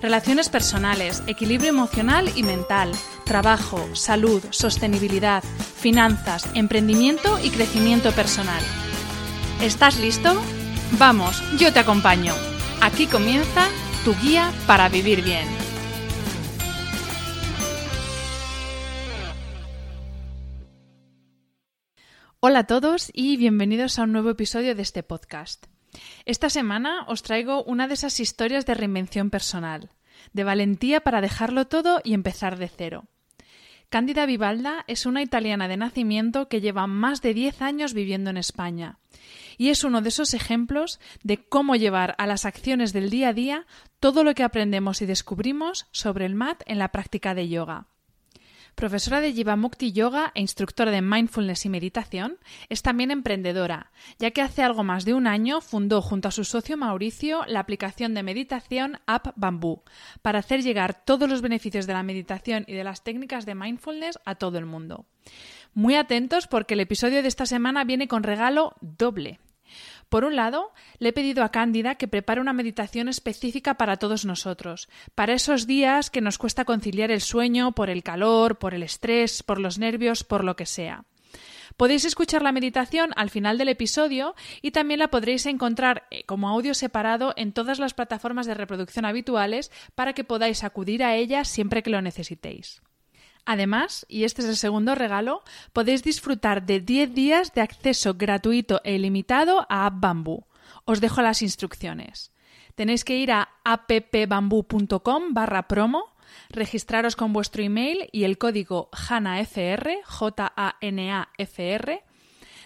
Relaciones personales, equilibrio emocional y mental, trabajo, salud, sostenibilidad, finanzas, emprendimiento y crecimiento personal. ¿Estás listo? Vamos, yo te acompaño. Aquí comienza tu guía para vivir bien. Hola a todos y bienvenidos a un nuevo episodio de este podcast. Esta semana os traigo una de esas historias de reinvención personal, de valentía para dejarlo todo y empezar de cero. Cándida Vivalda es una italiana de nacimiento que lleva más de 10 años viviendo en España. Y es uno de esos ejemplos de cómo llevar a las acciones del día a día todo lo que aprendemos y descubrimos sobre el mat en la práctica de yoga. Profesora de Jivamukti Yoga e instructora de mindfulness y meditación, es también emprendedora, ya que hace algo más de un año fundó junto a su socio Mauricio la aplicación de meditación App Bamboo, para hacer llegar todos los beneficios de la meditación y de las técnicas de mindfulness a todo el mundo. Muy atentos porque el episodio de esta semana viene con regalo doble. Por un lado, le he pedido a Cándida que prepare una meditación específica para todos nosotros, para esos días que nos cuesta conciliar el sueño por el calor, por el estrés, por los nervios, por lo que sea. Podéis escuchar la meditación al final del episodio y también la podréis encontrar eh, como audio separado en todas las plataformas de reproducción habituales para que podáis acudir a ella siempre que lo necesitéis. Además, y este es el segundo regalo, podéis disfrutar de 10 días de acceso gratuito e ilimitado a App Os dejo las instrucciones. Tenéis que ir a appbamboo.com barra promo, registraros con vuestro email y el código J-A-N-A-F-R,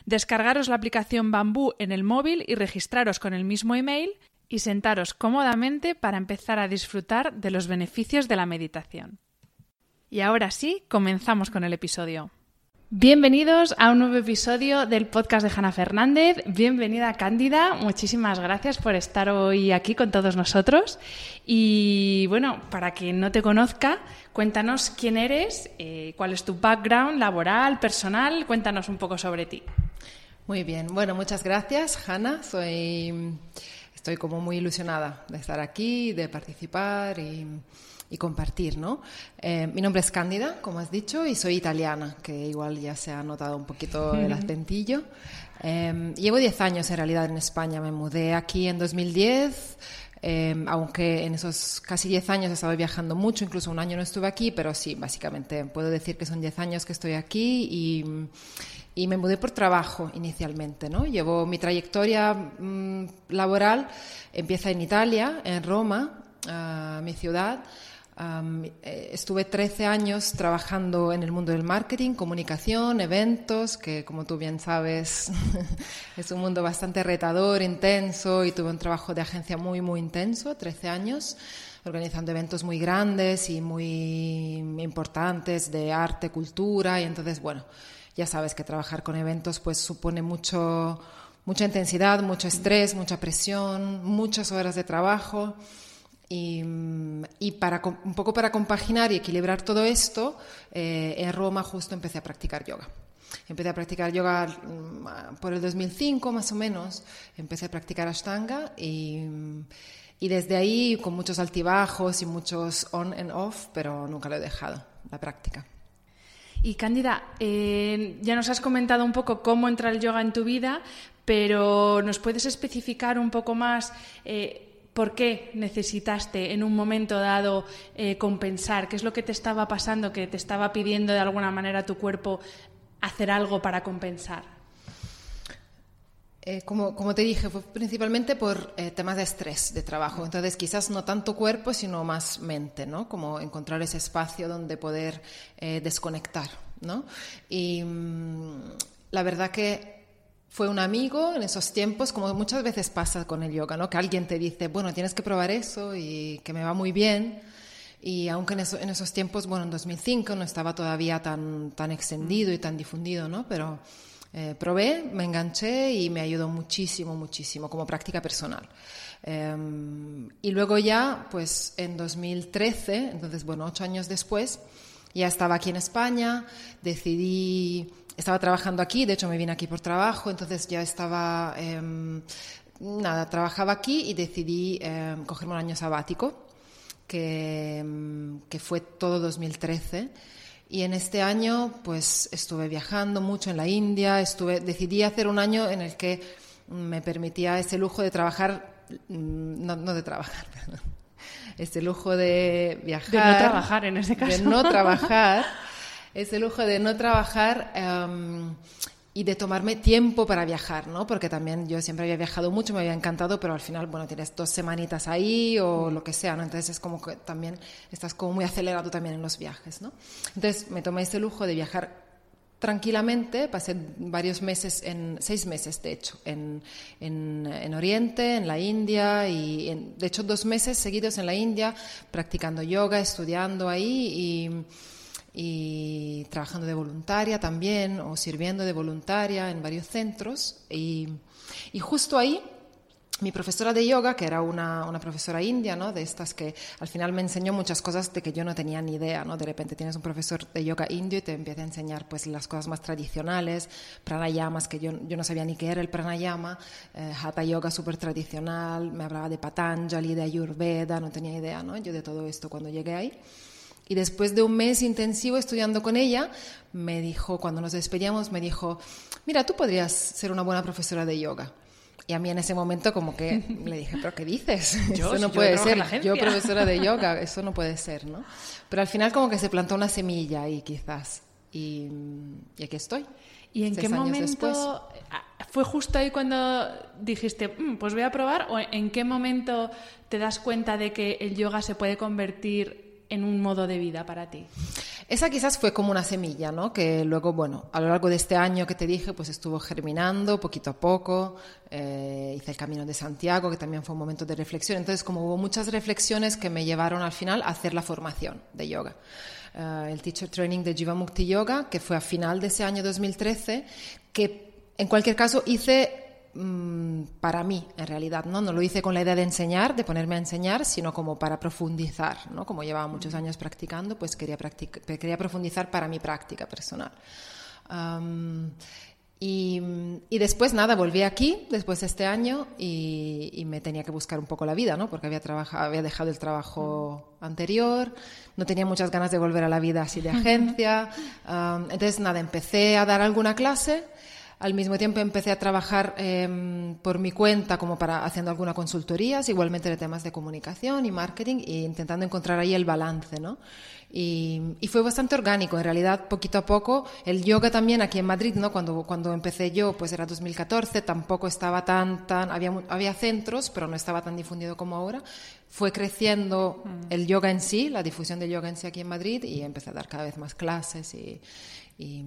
descargaros la aplicación Bamboo en el móvil y registraros con el mismo email y sentaros cómodamente para empezar a disfrutar de los beneficios de la meditación. Y ahora sí, comenzamos con el episodio. Bienvenidos a un nuevo episodio del podcast de Hanna Fernández. Bienvenida Cándida, muchísimas gracias por estar hoy aquí con todos nosotros. Y bueno, para quien no te conozca, cuéntanos quién eres, eh, cuál es tu background laboral, personal, cuéntanos un poco sobre ti. Muy bien, bueno, muchas gracias Hanna, soy, estoy como muy ilusionada de estar aquí, de participar y y compartir, ¿no? Eh, mi nombre es Cándida, como has dicho, y soy italiana, que igual ya se ha notado un poquito el acentillo. Eh, llevo 10 años en realidad en España, me mudé aquí en 2010. Eh, aunque en esos casi 10 años he estado viajando mucho, incluso un año no estuve aquí, pero sí, básicamente puedo decir que son 10 años que estoy aquí y, y me mudé por trabajo inicialmente. ¿no? Llevo mi trayectoria mm, laboral, empieza en Italia, en Roma, uh, mi ciudad. Eh, estuve 13 años trabajando en el mundo del marketing, comunicación, eventos, que como tú bien sabes es un mundo bastante retador, intenso y tuve un trabajo de agencia muy, muy intenso, 13 años organizando eventos muy grandes y muy importantes de arte, cultura y entonces, bueno, ya sabes que trabajar con eventos pues supone mucho, mucha intensidad, mucho estrés, mucha presión, muchas horas de trabajo. Y, para, un poco para compaginar y equilibrar todo esto, eh, en Roma justo empecé a practicar yoga. Empecé a practicar yoga mm, por el 2005 más o menos, empecé a practicar Ashtanga y, y desde ahí con muchos altibajos y muchos on and off, pero nunca lo he dejado, la práctica. Y Cándida, eh, ya nos has comentado un poco cómo entra el yoga en tu vida, pero ¿nos puedes especificar un poco más eh, por qué necesitaste en un momento dado eh, compensar? ¿Qué es lo que te estaba pasando, que te estaba pidiendo de alguna manera tu cuerpo hacer algo para compensar? Eh, como, te dije, fue principalmente por eh, temas de estrés, de trabajo. Entonces, quizás no tanto cuerpo, sino más mente, ¿no? Como encontrar ese espacio donde poder desconectar, ¿no? Y mm, la verdad que fue un amigo en esos tiempos, como muchas veces pasa con el yoga, ¿no? Que alguien te dice, bueno, tienes que probar eso y que me va muy bien. Y aunque en, esos tiempos, bueno, en 2005 no estaba todavía tan, tan extendido y tan difundido, ¿no? Pero eh, probé, me enganché y me ayudó muchísimo, muchísimo como práctica personal. Eh, y luego ya, pues en 2013, entonces bueno, ocho años después, ya estaba aquí en España, decidí, estaba trabajando aquí, de hecho me vine aquí por trabajo, entonces ya estaba, eh, nada, trabajaba aquí y decidí em, cogerme un año sabático, que, em, que fue todo 2013. Y en este año, pues estuve viajando mucho en la India, estuve, decidí hacer un año en el que me permitía ese lujo de trabajar, mm, no, no de trabajar, perdón, ese lujo de viajar. De no trabajar en ese caso. De no trabajar, ese lujo de no trabajar. Um, y de tomarme tiempo para viajar, ¿no? Porque también yo siempre había viajado mucho, me había encantado, pero al final, bueno, tienes dos semanitas ahí o lo que sea, ¿no? Entonces es como que también estás como muy acelerado también en los viajes, ¿no? Entonces me tomé ese lujo de viajar tranquilamente, pasé varios meses, en, seis meses de hecho, en, en, en Oriente, en la India, y en, de hecho dos meses seguidos en la India, practicando yoga, estudiando ahí y y trabajando de voluntaria también o sirviendo de voluntaria en varios centros. Y, y justo ahí mi profesora de yoga, que era una, una, profesora india, ¿no? de estas que al final me enseñó muchas cosas de que yo no tenía ni idea. ¿no? De repente tienes un profesor de yoga indio y te empieza a enseñar pues, las cosas más tradicionales, pranayamas, que yo, yo no sabía ni qué era el pranayama, eh, hatha yoga súper tradicional, me hablaba de Patanjali, de Ayurveda, no tenía idea ¿no? yo de todo esto cuando llegué ahí. Y después de un mes intensivo estudiando con ella, me dijo, cuando nos despedíamos, me dijo, mira, tú podrías ser una buena profesora de yoga. Y a mí en ese momento como que le dije, pero ¿qué dices? Yo, eso no puede ser. Yo profesora de yoga, eso no puede ser, ¿no? Pero al final como que se plantó una semilla ahí quizás. Y, y aquí estoy. ¿Y en qué momento después. fue justo ahí cuando dijiste, mm, pues voy a probar? ¿O en qué momento te das cuenta de que el yoga se puede convertir en un modo de vida para ti? Esa quizás fue como una semilla, ¿no? Que luego, bueno, a lo largo de este año que te dije, pues estuvo germinando poquito a poco. Eh, hice el Camino de Santiago, que también fue un momento de reflexión. Entonces, como hubo muchas reflexiones que me llevaron al final a hacer la formación de yoga. Uh, el Teacher Training de Jivamukti Yoga, que fue a final de ese año 2013, que en cualquier caso hice Mm, para mí, en realidad, ¿no? No lo hice con la idea de enseñar, de ponerme a enseñar, sino como para profundizar, ¿no? Como llevaba muchos años practicando, pues quería, quería profundizar para mi práctica personal. y, y, después, nada, volví aquí, después de este año, y, y, me tenía que buscar un poco la vida, ¿no? Porque había, trabajado, había dejado el trabajo anterior, no tenía muchas ganas de volver a la vida así de agencia. entonces, nada, empecé a dar alguna clase al mismo tiempo empecé a trabajar eh, por mi cuenta como para haciendo algunas consultorías, igualmente de temas de comunicación y marketing e intentando encontrar ahí el balance, ¿no? Y, y, fue bastante orgánico, en realidad, poquito a poco. El yoga también aquí en Madrid, ¿no? Cuando, cuando empecé yo, pues era 2014, tampoco estaba tan, tan, había, había centros, pero no estaba tan difundido como ahora. Fue creciendo mm. el yoga en sí, la difusión del yoga en sí aquí en Madrid y empecé a dar cada vez más clases y, y,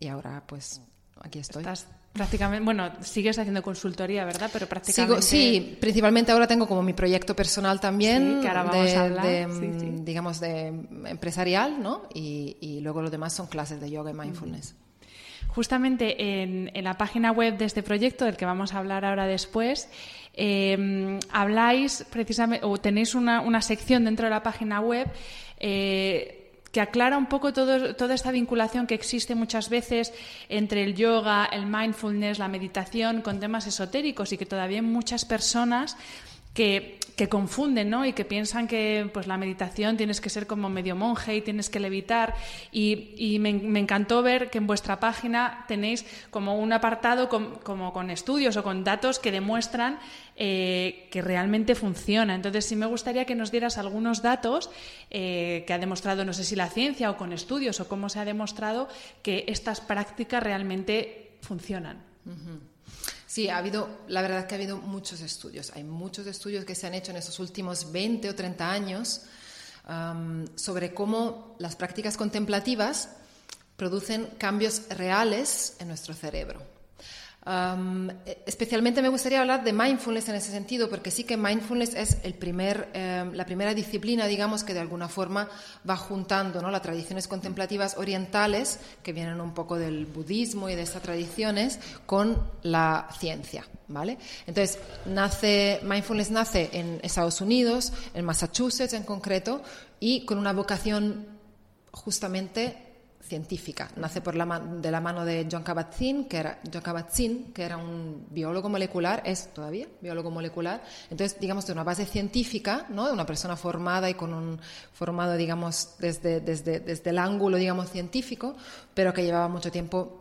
y ahora pues aquí estoy. Estás prácticamente, bueno, sigues haciendo consultoría, ¿verdad? Pero prácticamente. sí, principalmente ahora tengo como mi proyecto personal también, sí, que ahora vamos de, a hablar. de, sí, sí. digamos, de empresarial, ¿no? Y, y, luego lo demás son clases de yoga y mindfulness. Justamente en, en, la página web de este proyecto, del que vamos a hablar ahora después, eh, habláis precisamente, o tenéis una, una, sección dentro de la página web. Eh, que aclara un poco todo, toda esta vinculación que existe muchas veces entre el yoga, el mindfulness, la meditación con temas esotéricos y que todavía muchas personas que, que, confunden ¿no? y que piensan que pues, la meditación tienes que ser como medio monje y tienes que levitar. Y, y me, encantó ver que en vuestra página tenéis como un apartado con, como con estudios o con datos que demuestran eh, que realmente funciona. Entonces, sí me gustaría que nos dieras algunos datos eh, que ha demostrado, no sé si la ciencia o con estudios o cómo se ha demostrado que estas prácticas realmente funcionan. Sí, ha habido, la verdad es que ha habido muchos estudios. Hay muchos estudios que se han hecho en estos últimos 20 o 30 años sobre cómo las prácticas contemplativas producen cambios reales en nuestro cerebro. Um, especialmente me gustaría hablar de mindfulness en ese sentido, porque sí que mindfulness es el primer, eh, la primera disciplina, digamos, que de alguna forma va juntando ¿no? las tradiciones contemplativas orientales, que vienen un poco del budismo y de estas tradiciones, con la ciencia. ¿vale? Entonces, nace, mindfulness nace en Estados Unidos, en Massachusetts en concreto, y con una vocación justamente científica. Nace por la, de la mano de John Kabat-Zinn, que era John Kabat-Zinn, que era un biólogo molecular, es todavía biólogo molecular. Entonces, digamos, de una base científica, ¿no? De una persona formada y con un formado, digamos, desde, desde, desde el ángulo, digamos, científico, pero que llevaba mucho tiempo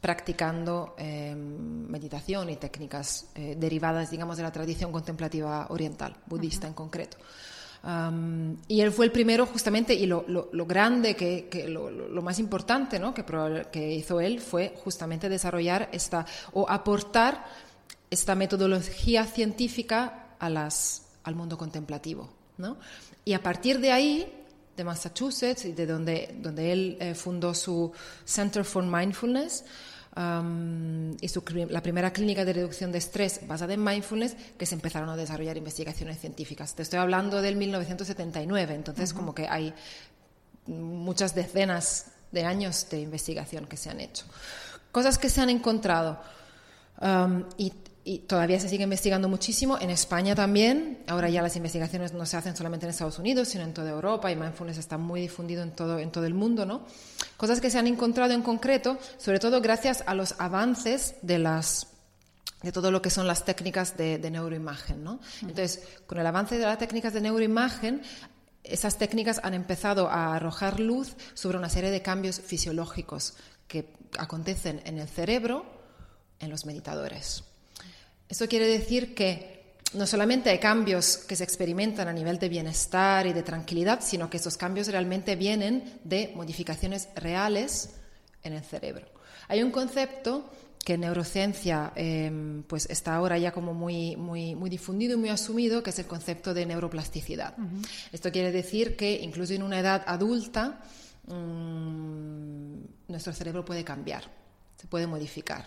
practicando eh, meditación y técnicas eh, derivadas, digamos, de la tradición contemplativa oriental, budista uh -huh. en concreto. Um, y él fue el primero justamente, y lo, lo, lo grande, que, que lo, lo, más importante ¿no? que, que, hizo él fue justamente desarrollar esta, o aportar esta metodología científica a las, al mundo contemplativo. ¿no? Y a partir de ahí, de Massachusetts, y de donde, donde él eh, fundó su Center for Mindfulness, Um, y su, la primera clínica de reducción de estrés basada en mindfulness que se empezaron a desarrollar investigaciones científicas. Te estoy hablando del 1979, entonces uh -huh. como que hay muchas decenas de años de investigación que se han hecho. Cosas que se han encontrado um, y, y todavía se sigue investigando muchísimo. En España también. Ahora ya las investigaciones no se hacen solamente en Estados Unidos, sino en toda Europa y mindfulness está muy difundido en todo, en todo el mundo, ¿no? Cosas que se han encontrado en concreto, sobre todo gracias a los avances de las de todo lo que son las técnicas de, de neuroimagen, ¿no? Entonces, con el avance de las técnicas de neuroimagen, esas técnicas han empezado a arrojar luz sobre una serie de cambios fisiológicos que acontecen en el cerebro en los meditadores. Eso quiere decir que no solamente hay cambios que se experimentan a nivel de bienestar y de tranquilidad, sino que esos cambios realmente vienen de modificaciones reales en el cerebro. Hay un concepto que en neurociencia eh, pues está ahora ya como muy, muy, muy difundido y muy asumido, que es el concepto de neuroplasticidad. Uh -huh. Esto quiere decir que incluso en una edad adulta mmm, nuestro cerebro puede cambiar, se puede modificar.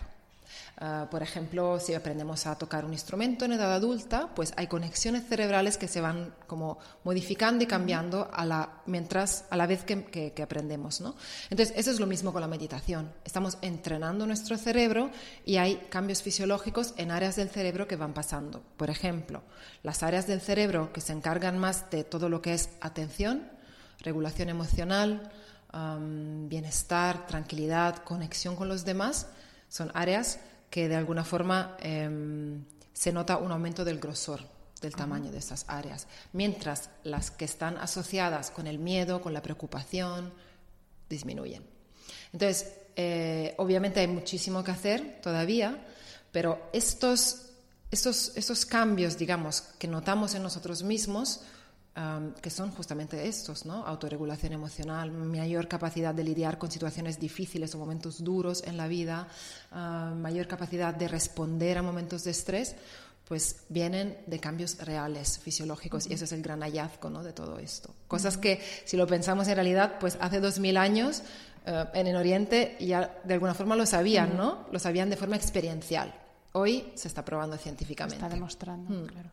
Uh, por ejemplo, si aprendemos a tocar un instrumento en edad adulta, pues hay conexiones cerebrales que se van como modificando y cambiando a la, mientras, a la vez que, aprendemos. ¿no? Entonces, eso es lo mismo con la meditación. Estamos entrenando nuestro cerebro y hay cambios fisiológicos en áreas del cerebro que van pasando. Por ejemplo, las áreas del cerebro que se encargan más de todo lo que es atención, regulación emocional, bienestar, tranquilidad, conexión con los demás, son áreas que de alguna forma eh, se nota un aumento del grosor, del tamaño de esas áreas, mientras las que están asociadas con el miedo, con la preocupación, disminuyen. Entonces, eh, obviamente hay muchísimo que hacer todavía, pero estos, estos, estos cambios, digamos, que notamos en nosotros mismos, Um, que son justamente estos, ¿no? Autorregulación emocional, mayor capacidad de lidiar con situaciones difíciles o momentos duros en la vida, uh, mayor capacidad de responder a momentos de estrés, pues vienen de cambios reales, fisiológicos, uh -huh. y ese es el gran hallazgo ¿no? de todo esto. Cosas uh -huh. que, si lo pensamos en realidad, pues hace dos mil años uh, en el Oriente ya de alguna forma lo sabían, ¿no? Lo sabían de forma experiencial. Hoy se está probando científicamente. Está demostrando, mm. claro.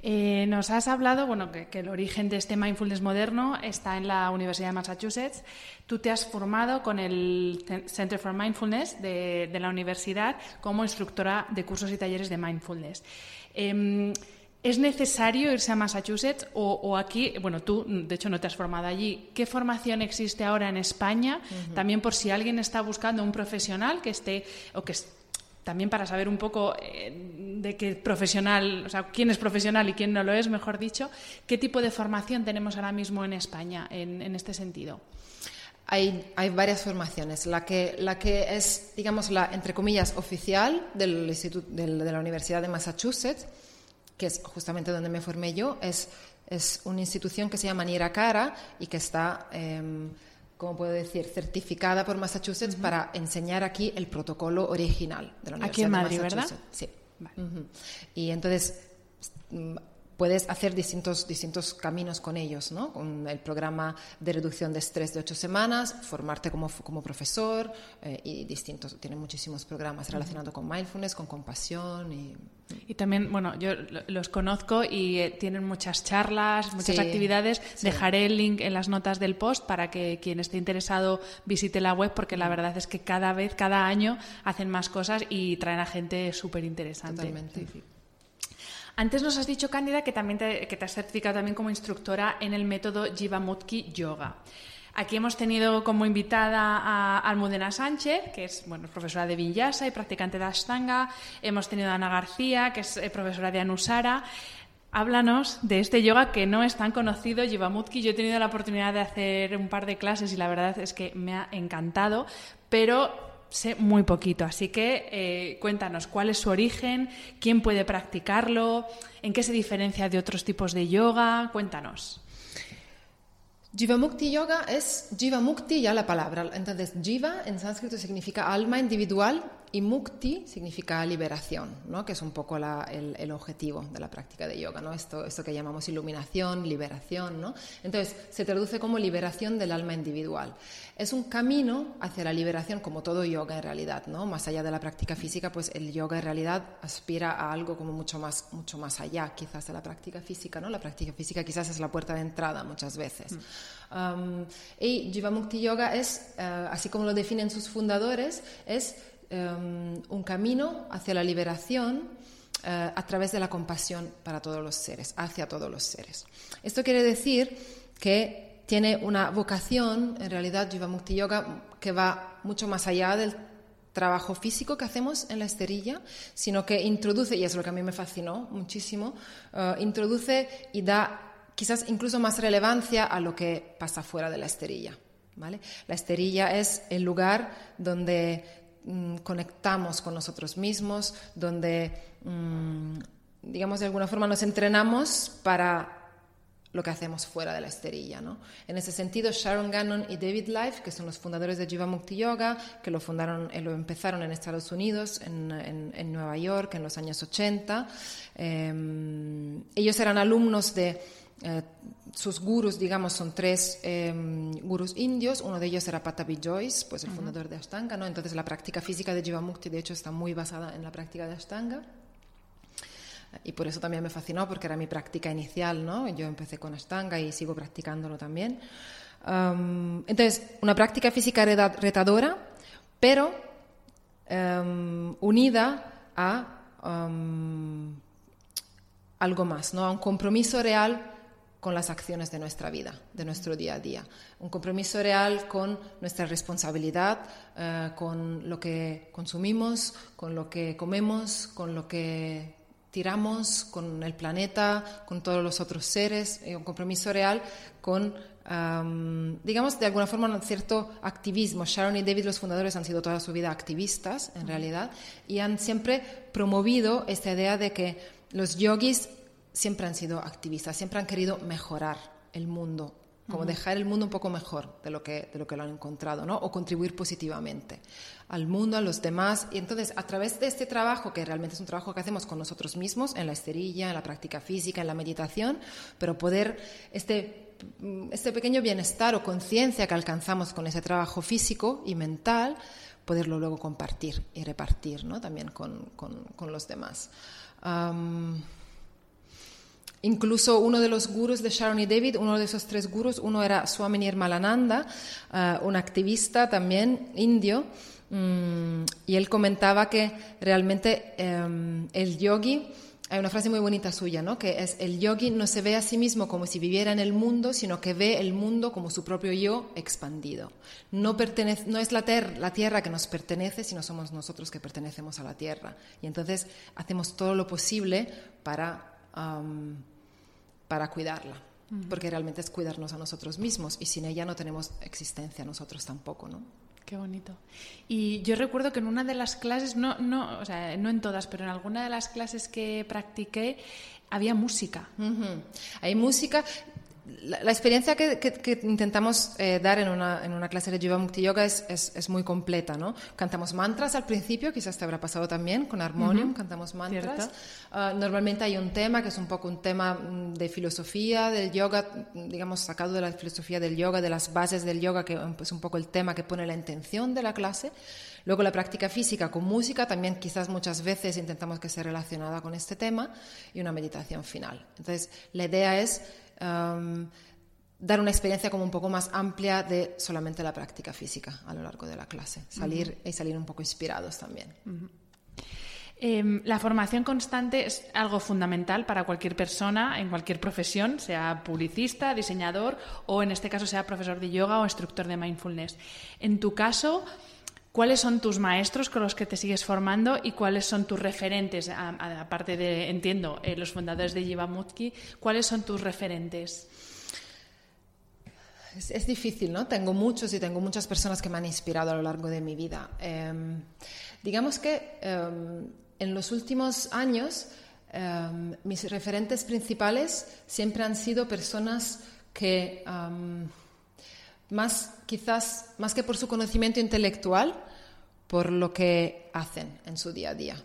Eh, nos has hablado, bueno, que, que, el origen de este mindfulness moderno está en la Universidad de Massachusetts. Tú te has formado con el Center for Mindfulness de, de la universidad como instructora de cursos y talleres de mindfulness. Eh, ¿Es necesario irse a Massachusetts o, aquí, bueno, tú de hecho no te has formado allí, ¿qué formación existe ahora en España? También por si alguien está buscando un profesional que esté, o que también para saber un poco eh, de qué profesional, o sea, quién es profesional y quién no lo es, mejor dicho, ¿qué tipo de formación tenemos ahora mismo en España en, este sentido? Hay, varias formaciones. La que, es, digamos, la, entre comillas, oficial del instituto, del, de la Universidad de Massachusetts, que es justamente donde me formé yo, es, una institución que se llama Cara y que está, eh, ¿cómo puedo decir?, certificada por Massachusetts para enseñar aquí el protocolo original de la Universidad aquí en Madrid, de ¿verdad? Sí. Y entonces puedes hacer distintos, distintos caminos con ellos, ¿no? Con el programa de reducción de estrés de ocho semanas, formarte como, como profesor eh, y distintos, tienen muchísimos programas relacionados con mindfulness, con compasión y... Y también, bueno, yo los conozco y eh, tienen muchas charlas, muchas actividades. Dejaré el link en las notas del post para que quien esté interesado visite la web porque la verdad es que cada vez, cada año hacen más cosas y traen a gente súper interesante. Totalmente. Antes nos has dicho, Cándida, que, también te, que te has certificado también como instructora en el método Jivamukti Yoga. Aquí hemos tenido como invitada a Almudena Sánchez, que es profesora de Vinyasa y practicante de Ashtanga. Hemos tenido a Ana García, que es eh, profesora de Anusara. Háblanos de este yoga que no es tan conocido, Jivamukti. Yo he tenido la oportunidad de hacer un par de clases y la verdad es que me ha encantado, pero sé muy poquito, así que eh, cuéntanos cuál es su origen, quién puede practicarlo, en qué se diferencia de otros tipos de yoga, cuéntanos. Jivamukti Yoga es Jivamukti, ya la palabra. Entonces, Jiva en sánscrito significa alma individual y Mukti significa liberación, ¿no? que es un poco el, objetivo de la práctica de yoga, ¿no? esto, esto que llamamos iluminación, liberación. ¿no? Entonces, se traduce como liberación del alma individual. Es un camino hacia la liberación, como todo yoga en realidad. ¿no? Más allá de la práctica física, pues el yoga en realidad aspira a algo como mucho más, mucho más allá quizás de la práctica física. ¿no? La práctica física quizás es la puerta de entrada muchas veces. Mm. Um, y Jivamukti Yoga es, eh, así como lo definen sus fundadores, es Em, un camino hacia la liberación eh, a través de la compasión para todos los seres, hacia todos los seres. Esto quiere decir que tiene una vocación, en realidad, Jivamukti Yoga, que va mucho más allá del trabajo físico que hacemos en la esterilla, sino que introduce, y es lo que a mí me fascinó muchísimo, eh, introduce y da quizás incluso más relevancia a lo que pasa fuera de la esterilla. ¿vale? La esterilla es el lugar donde Mm, conectamos con nosotros mismos, donde, mm, digamos, de alguna forma nos entrenamos para lo que hacemos fuera de la esterilla. ¿no? En ese sentido, Sharon Gannon y David Life, que son los fundadores de Jivamukti Yoga, que lo, fundaron, eh, lo empezaron en Estados Unidos, en, en, Nueva York, en los años 80, em, ellos eran alumnos de eh, sus gurus, digamos, son tres gurus indios. Uno de ellos era Patabi Joyce, pues el fundador de Ashtanga, ¿no? Entonces la práctica física de Jivamukti, de hecho, está muy basada en la práctica de Ashtanga. Y por eso también me fascinó, porque era mi práctica inicial, ¿no? Yo empecé con Ashtanga y sigo practicándolo también. entonces, una práctica física retadora, pero em, unida a algo más, ¿no? A un compromiso real con las acciones de nuestra vida, de nuestro día a día. Un compromiso real con nuestra responsabilidad, eh, con lo que consumimos, con lo que comemos, con lo que tiramos, con el planeta, con todos los otros seres. Y un compromiso real con, digamos, de alguna forma un cierto activismo. Sharon y David, los fundadores, han sido toda su vida activistas, en realidad, y han siempre promovido esta idea de que los yogis siempre han sido activistas, siempre han querido mejorar el mundo, como dejar el mundo un poco mejor de lo que, de lo, que lo han encontrado, ¿no? O contribuir positivamente al mundo, a los demás. Y entonces, a través de este trabajo, que realmente es un trabajo que hacemos con nosotros mismos, en la esterilla, en la práctica física, en la meditación, pero poder, este, este pequeño bienestar o conciencia que alcanzamos con ese trabajo físico y mental, poderlo luego compartir y repartir, ¿no? También con, con, con los demás. Incluso uno de los gurus de Sharon y David, uno de esos tres gurus, uno era Swami Nirmalananda, uh, un activista también indio, mm, y él comentaba que realmente em, el yogi hay una frase muy bonita suya, ¿no? Que es el yogi no se ve a sí mismo como si viviera en el mundo, sino que ve el mundo como su propio yo expandido. No, pertenece, no es la, la tierra que nos pertenece, sino somos nosotros que pertenecemos a la tierra. Y entonces hacemos todo lo posible para, para cuidarla. Porque realmente es cuidarnos a nosotros mismos y sin ella no tenemos existencia nosotros tampoco, ¿no? Qué bonito. Y yo recuerdo que en una de las clases, no, no, o sea, no en todas, pero en alguna de las clases que practiqué había música. Hay música la, experiencia que, intentamos eh, dar en una, en una, clase de Jiva Mukti Yoga es, es, muy completa, ¿no? Cantamos mantras al principio, quizás te habrá pasado también con armonium, cantamos mantras. Ah, normalmente hay un tema que es un poco un tema mm, de filosofía del yoga, digamos, sacado de la filosofía del yoga, de las bases del yoga, que es un poco el tema que pone la intención de la clase. Luego la práctica física con música, también quizás muchas veces intentamos que sea relacionada con este tema, y una meditación final. Entonces, la idea es dar una experiencia como un poco más amplia de solamente la práctica física a lo largo de la clase, salir y salir un poco inspirados también. Em, la formación constante es algo fundamental para cualquier persona en cualquier profesión, sea publicista, diseñador o en este caso sea profesor de yoga o instructor de mindfulness. En tu caso, ¿Cuáles son tus maestros con los que te sigues formando y cuáles son tus referentes? Aparte de, entiendo, eh, los fundadores de Jivamukti, ¿cuáles son tus referentes? Es, difícil, ¿no? Tengo muchos y tengo muchas personas que me han inspirado a lo largo de mi vida. Em, digamos que em, en los últimos años em, mis referentes principales siempre han sido personas que más quizás, más que por su conocimiento intelectual, por lo que hacen en su día a día.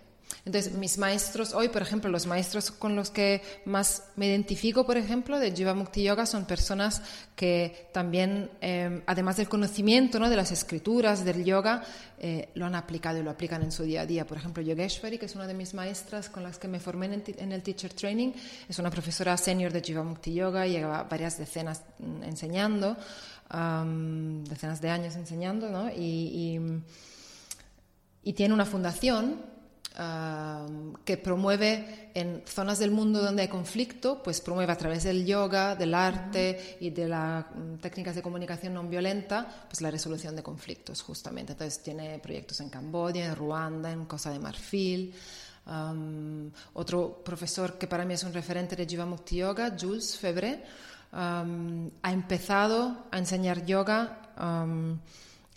Entonces, mis maestros hoy, por ejemplo, los maestros con los que más me identifico, por ejemplo, de Jiva Mukti Yoga, son personas que también, em, además del conocimiento ¿no? de las escrituras, del yoga, eh, lo han aplicado y lo aplican en su día a día. Por ejemplo, Yogeshwari, que es una de mis maestras con las que me formé en el, Teacher Training, es una profesora senior de Jiva Mukti Yoga, lleva varias decenas mm, decenas de años enseñando, ¿no? y, y, tiene una fundación que promueve en zonas del mundo donde hay conflicto, pues promueve a través del yoga, del arte y de las mm, técnicas de comunicación no violenta, pues la resolución de conflictos justamente. Entonces tiene proyectos en Camboya, en Ruanda, en Costa de Marfil. otro profesor que para mí es un referente de Jivamukti Yoga, Jules Febre, ha empezado a enseñar yoga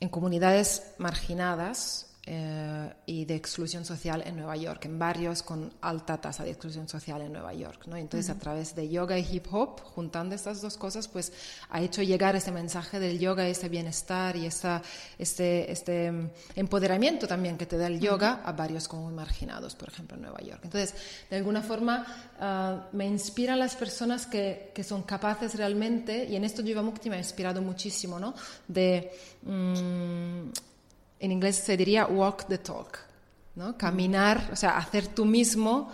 en comunidades marginadas eh, y de exclusión social en Nueva York, en barrios con alta tasa de exclusión social en Nueva York. ¿no? Entonces, a través de yoga y hip hop, juntando estas dos cosas, pues ha hecho llegar ese mensaje del yoga, ese bienestar y esta, este, este mm, empoderamiento también que te da el yoga a varios como marginados, por ejemplo, en Nueva York. Entonces, de alguna forma, uh, me inspiran las personas que, que, son capaces realmente, y en esto Jivamukti me ha inspirado muchísimo, ¿no? de... Mm, en inglés se diría walk the talk, ¿no? Caminar, o sea, hacer tú mismo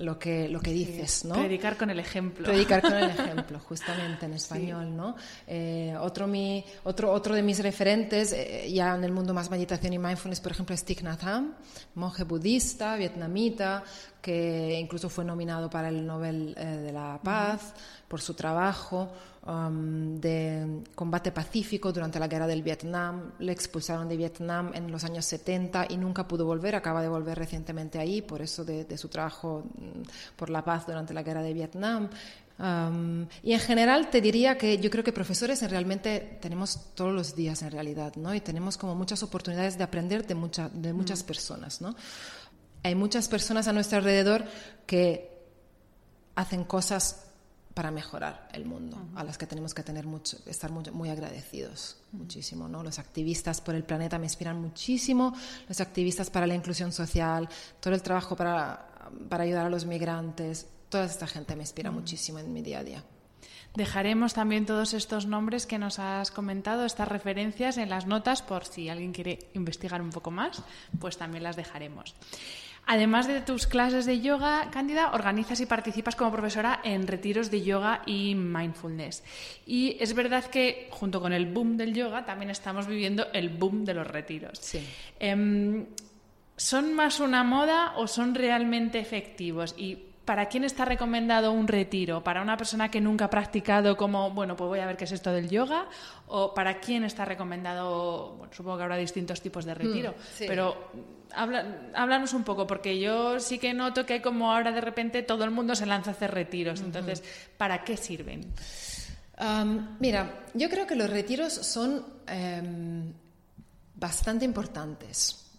lo que, lo que dices, ¿no? Predicar con el ejemplo. Predicar con el ejemplo, justamente en español, ¿no? Eh, otro, mi, otro, otro de mis referentes, eh, ya en el mundo más meditación y mindfulness, por ejemplo, es Thich Nhat Hanh, monje budista, vietnamita, que incluso fue nominado para el Nobel eh, de la Paz por su trabajo. Um, de combate pacífico durante la guerra del Vietnam. Le expulsaron de Vietnam en los años 70 y nunca pudo volver. Acaba de volver recientemente ahí, por eso de, su trabajo mm, por la paz durante la guerra de Vietnam. Um, y en general te diría que yo creo que profesores realmente tenemos todos los días en realidad, ¿no? Y tenemos como muchas oportunidades de aprender de, de muchas mm. personas, ¿no? Hay muchas personas a nuestro alrededor que hacen cosas para mejorar el mundo, a las que tenemos que tener mucho, estar muy, muy agradecidos, muchísimo. ¿no? Los activistas por el planeta me inspiran muchísimo, los activistas para la inclusión social, todo el trabajo para, para ayudar a los migrantes, toda esta gente me inspira muchísimo en mi día a día. Dejaremos también todos estos nombres que nos has comentado, estas referencias en las notas por si alguien quiere investigar un poco más, pues también las dejaremos. Además de tus clases de yoga, Cándida, organizas y participas como profesora en retiros de yoga y mindfulness. Y es verdad que junto con el boom del yoga también estamos viviendo el boom de los retiros. Sí. Em, ¿Son más una moda o son realmente efectivos? Y ¿para quién está recomendado un retiro? ¿Para una persona que nunca ha practicado como, bueno, pues voy a ver qué es esto del yoga? ¿O para quién está recomendado, bueno, supongo que habrá distintos tipos de retiro, Mm, pero háblanos un poco, porque yo sí que noto que como ahora de repente todo el mundo se lanza a hacer retiros, entonces, ¿para qué sirven? mira, yo creo que los retiros son em, bastante importantes.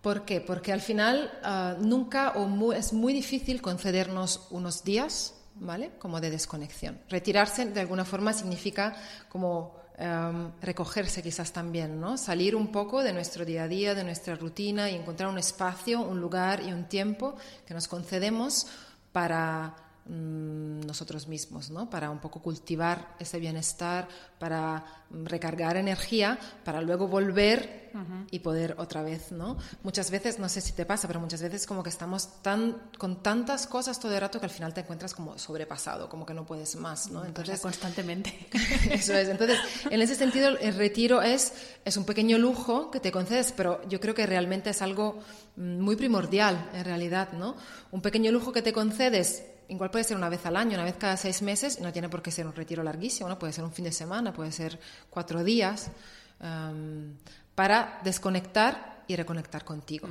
¿Por qué? Porque al final ah, nunca o es muy difícil concedernos unos días, ¿vale? Como de desconexión. Retirarse de alguna forma significa como em, recogerse quizás también, ¿no? Salir un poco de nuestro día a día, de nuestra rutina y encontrar un espacio, un lugar y un tiempo que nos concedemos para Mm, nosotros mismos, ¿no? Para un poco cultivar ese bienestar, para recargar energía, para luego volver y poder otra vez, ¿no? Muchas veces, no sé si te pasa, pero muchas veces como que estamos tan, con tantas cosas todo el rato que al final te encuentras como sobrepasado, como que no puedes más, ¿no? Entonces, constantemente. Eso es. Entonces, en ese sentido, el retiro es, es un pequeño lujo que te concedes, pero yo creo que realmente es algo mm, muy primordial, en realidad, ¿no? Un pequeño lujo que te concedes igual puede ser una vez al año, una vez cada seis meses, no tiene por qué ser un retiro larguísimo, ¿no? puede ser un fin de semana, puede ser cuatro días, um, para desconectar y reconectar contigo.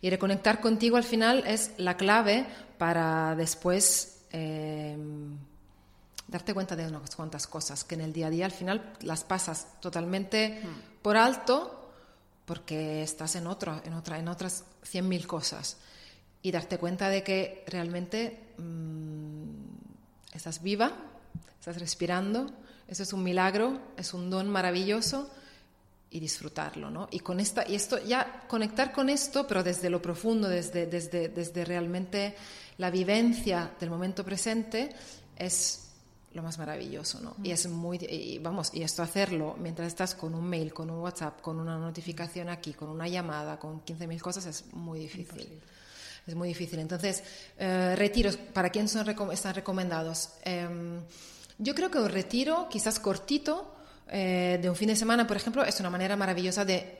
Y reconectar contigo al final es la clave para después em, darte cuenta de unas cuantas cosas que en el día a día al final las pasas totalmente por alto porque estás en, otro, en, otra, en otras cien mil cosas y darte cuenta de que realmente mm, estás viva, estás respirando, eso es un milagro, es un don maravilloso y disfrutarlo, ¿no? Y con esta y esto ya conectar con esto, pero desde lo profundo, desde desde desde realmente la vivencia del momento presente es lo más maravilloso, ¿no? Y es muy, y vamos, y esto hacerlo mientras estás con un mail, con un WhatsApp, con una notificación aquí, con una llamada, con 15.000 cosas, es muy difícil es muy difícil. Entonces, eh, retiros, ¿para quién son, están recomendados? Em, yo creo que un retiro, quizás cortito, eh, de un fin de semana, por ejemplo, es una manera maravillosa de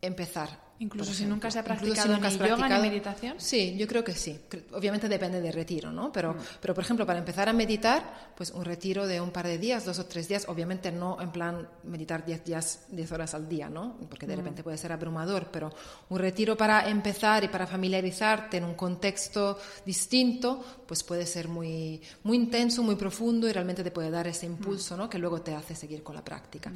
empezar Incluso si nunca se ha practicado ni yoga ni meditación. Sí, yo creo que sí. Obviamente depende del retiro, ¿no? Pero, mm. pero, por ejemplo, para empezar a meditar, pues un retiro de un par de días, dos o tres días, obviamente no en plan meditar diez días, diez horas al día, ¿no? Porque de mm. repente puede ser abrumador, pero un retiro para empezar y para familiarizarte en un contexto distinto, pues puede ser muy, muy intenso, muy profundo y realmente te puede dar ese impulso, ¿no? Que luego te hace seguir con la práctica.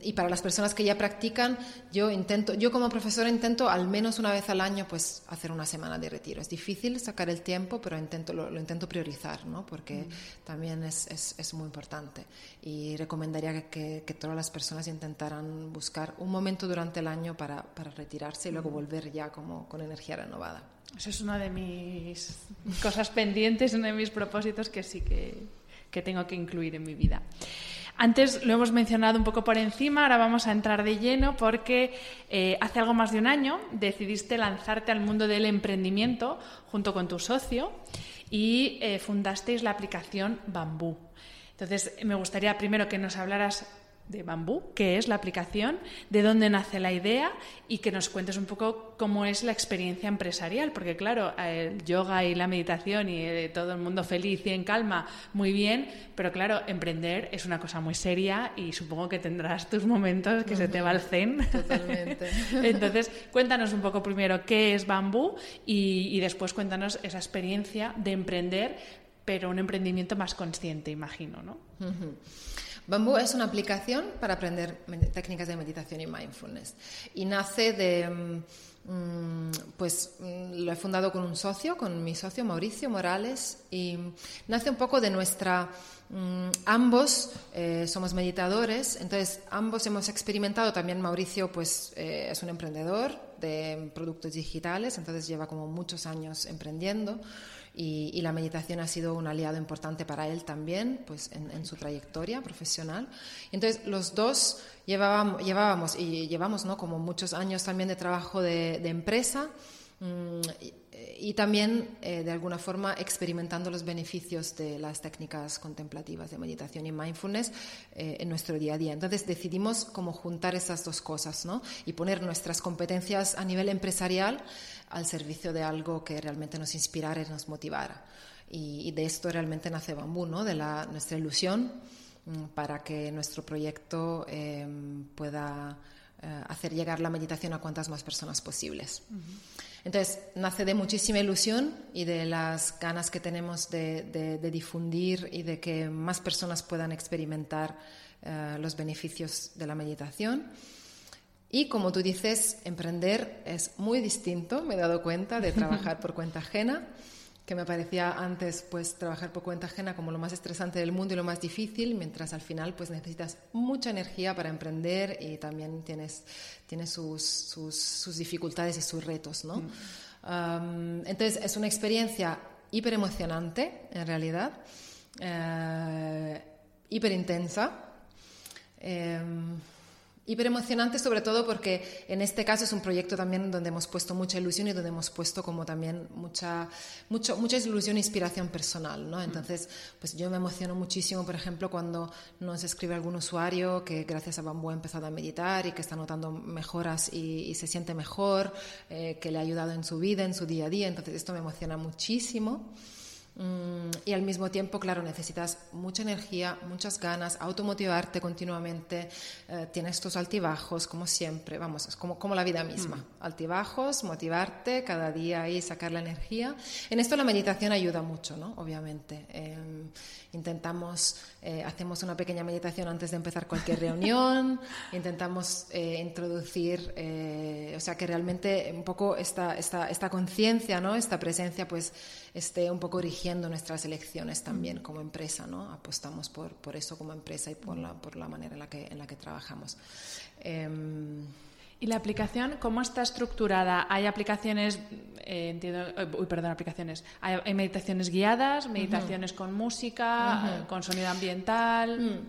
Y para las personas que ya practican, yo intento, yo como profesora intento al menos una vez al año pues hacer una semana de retiro. Es difícil sacar el tiempo, pero intento, lo, intento priorizar, ¿no? Porque mm. también es, es, es, muy importante. Y recomendaría que, que, todas las personas intentaran buscar un momento durante el año para, para retirarse y luego mm. volver ya como con energía renovada. Eso es una de mis cosas pendientes, uno de mis propósitos que sí que, que tengo que incluir en mi vida. Antes lo hemos mencionado un poco por encima, ahora vamos a entrar de lleno porque eh, hace algo más de un año decidiste lanzarte al mundo del emprendimiento junto con tu socio y eh, fundasteis la aplicación Bambú. Entonces, me gustaría primero que nos hablaras de Bambú, que es la aplicación, de dónde nace la idea y que nos cuentes un poco cómo es la experiencia empresarial, porque claro, el yoga y la meditación y eh, todo el mundo feliz y en calma, muy bien, pero claro, emprender es una cosa muy seria y supongo que tendrás tus momentos que se te va el zen. Totalmente. Entonces, cuéntanos un poco primero qué es Bambú y, después cuéntanos esa experiencia de emprender, pero un emprendimiento más consciente, imagino, ¿no? Bambú es una aplicación para aprender técnicas de meditación y mindfulness. Y nace de, mm, mm, pues mm, lo he fundado con un socio, con mi socio Mauricio Morales, y nace un poco de nuestra... ambos eh, somos meditadores, entonces ambos hemos experimentado, también Mauricio pues eh, es un emprendedor de productos digitales, entonces lleva como muchos años emprendiendo y, la meditación ha sido un aliado importante para él también, pues en, su trayectoria profesional. Entonces, los dos llevábamos, llevábamos y llevamos, ¿no? Como muchos años también de trabajo de, empresa. Mm, y, también, eh, de alguna forma, experimentando los beneficios de las técnicas contemplativas de meditación y mindfulness eh, en nuestro día a día. Entonces decidimos como juntar esas dos cosas ¿no? y poner nuestras competencias a nivel empresarial al servicio de algo que realmente nos inspirara y nos motivara. Y, de esto realmente nace Bambú, ¿no? de la, nuestra ilusión mm, para que nuestro proyecto em, pueda eh, hacer llegar la meditación a cuantas más personas posibles. Entonces, nace de muchísima ilusión y de las ganas que tenemos de, difundir y de que más personas puedan experimentar eh, los beneficios de la meditación. Y como tú dices, emprender es muy distinto, me he dado cuenta, de trabajar por cuenta ajena que me parecía antes pues trabajar por cuenta ajena como lo más estresante del mundo y lo más difícil, mientras al final pues necesitas mucha energía para emprender y también tienes, tienes sus, sus, dificultades y sus retos, ¿no? Mm. entonces es una experiencia hiper emocionante en realidad, eh, hiper intensa. Em, hiper emocionante sobre todo porque en este caso es un proyecto también donde hemos puesto mucha ilusión y donde hemos puesto como también mucha mucho, mucha ilusión e inspiración personal ¿no? entonces pues yo me emociono muchísimo por ejemplo cuando nos escribe algún usuario que gracias a Bambú ha empezado a meditar y que está notando mejoras y, se siente mejor eh, que le ha ayudado en su vida en su día a día entonces esto me emociona muchísimo y al mismo tiempo, claro, necesitas mucha energía, muchas ganas, automotivarte continuamente, eh, tienes tus altibajos, como siempre, vamos, es como, como la vida misma, mm. altibajos, motivarte cada día y sacar la energía. En esto la meditación ayuda mucho, ¿no? Obviamente. Em, intentamos, eh, hacemos una pequeña meditación antes de empezar cualquier reunión, intentamos eh, introducir, o sea, que realmente un poco esta, esta, esta conciencia, ¿no? Esta presencia, pues, esté un poco rigiendo nuestras elecciones también como empresa, ¿no? Apostamos por, por eso como empresa y por la, por la manera en la que, en la que trabajamos. Em, ¿Y la aplicación cómo está estructurada? ¿Hay aplicaciones, eh, entiendo, eh, uy, perdón, aplicaciones, ¿Hay, meditaciones guiadas, meditaciones con música, con sonido ambiental? Mm.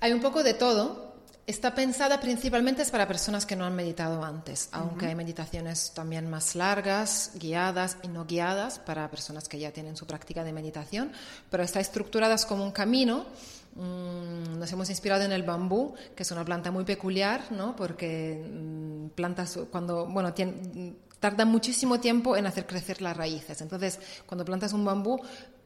Hay un poco de todo. Está pensada principalmente para personas que no han meditado antes, aunque hay meditaciones también más largas, guiadas y no guiadas para personas que ya tienen su práctica de meditación, pero está estructurada como un camino. Mm, nos hemos inspirado en el bambú, que es una planta muy peculiar, ¿no? porque mm, plantas cuando, bueno, tarda muchísimo tiempo en hacer crecer las raíces. Entonces, cuando plantas un bambú,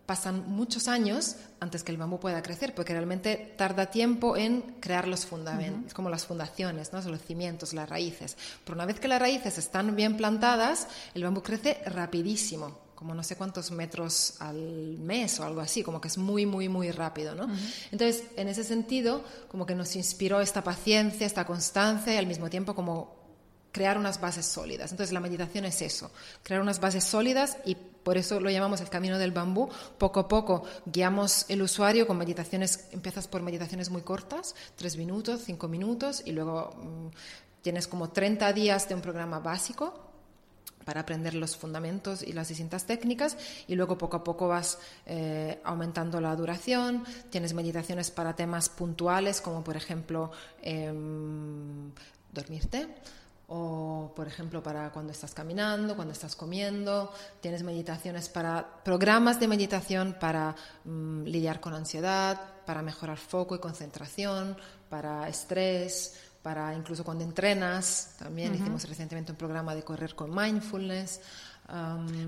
pasan muchos años antes que el bambú pueda crecer, porque realmente tarda tiempo en crear los fundamentos, como las fundaciones, ¿no? los cimientos, las raíces. Pero una vez que las raíces están bien plantadas, el bambú crece rapidísimo, como no sé cuántos metros al mes o algo así, como que es muy, muy, muy rápido. ¿no? Entonces, en ese sentido, como que nos inspiró esta paciencia, esta constancia y al mismo tiempo como crear unas bases sólidas. Entonces la meditación es eso, crear unas bases sólidas y por eso lo llamamos el camino del bambú. Poco a poco guiamos el usuario con meditaciones, empiezas por meditaciones muy cortas, tres minutos, cinco minutos, y luego mm, tienes como 30 días de un programa básico para aprender los fundamentos y las distintas técnicas y luego poco a poco vas eh, aumentando la duración. Tienes meditaciones para temas puntuales como por ejemplo em, dormirte o, por ejemplo, para cuando estás caminando, cuando estás comiendo, tienes meditaciones para, programas de meditación para mm, lidiar con ansiedad, para mejorar foco y concentración, para estrés, para incluso cuando entrenas. También hicimos recientemente un programa de correr con mindfulness.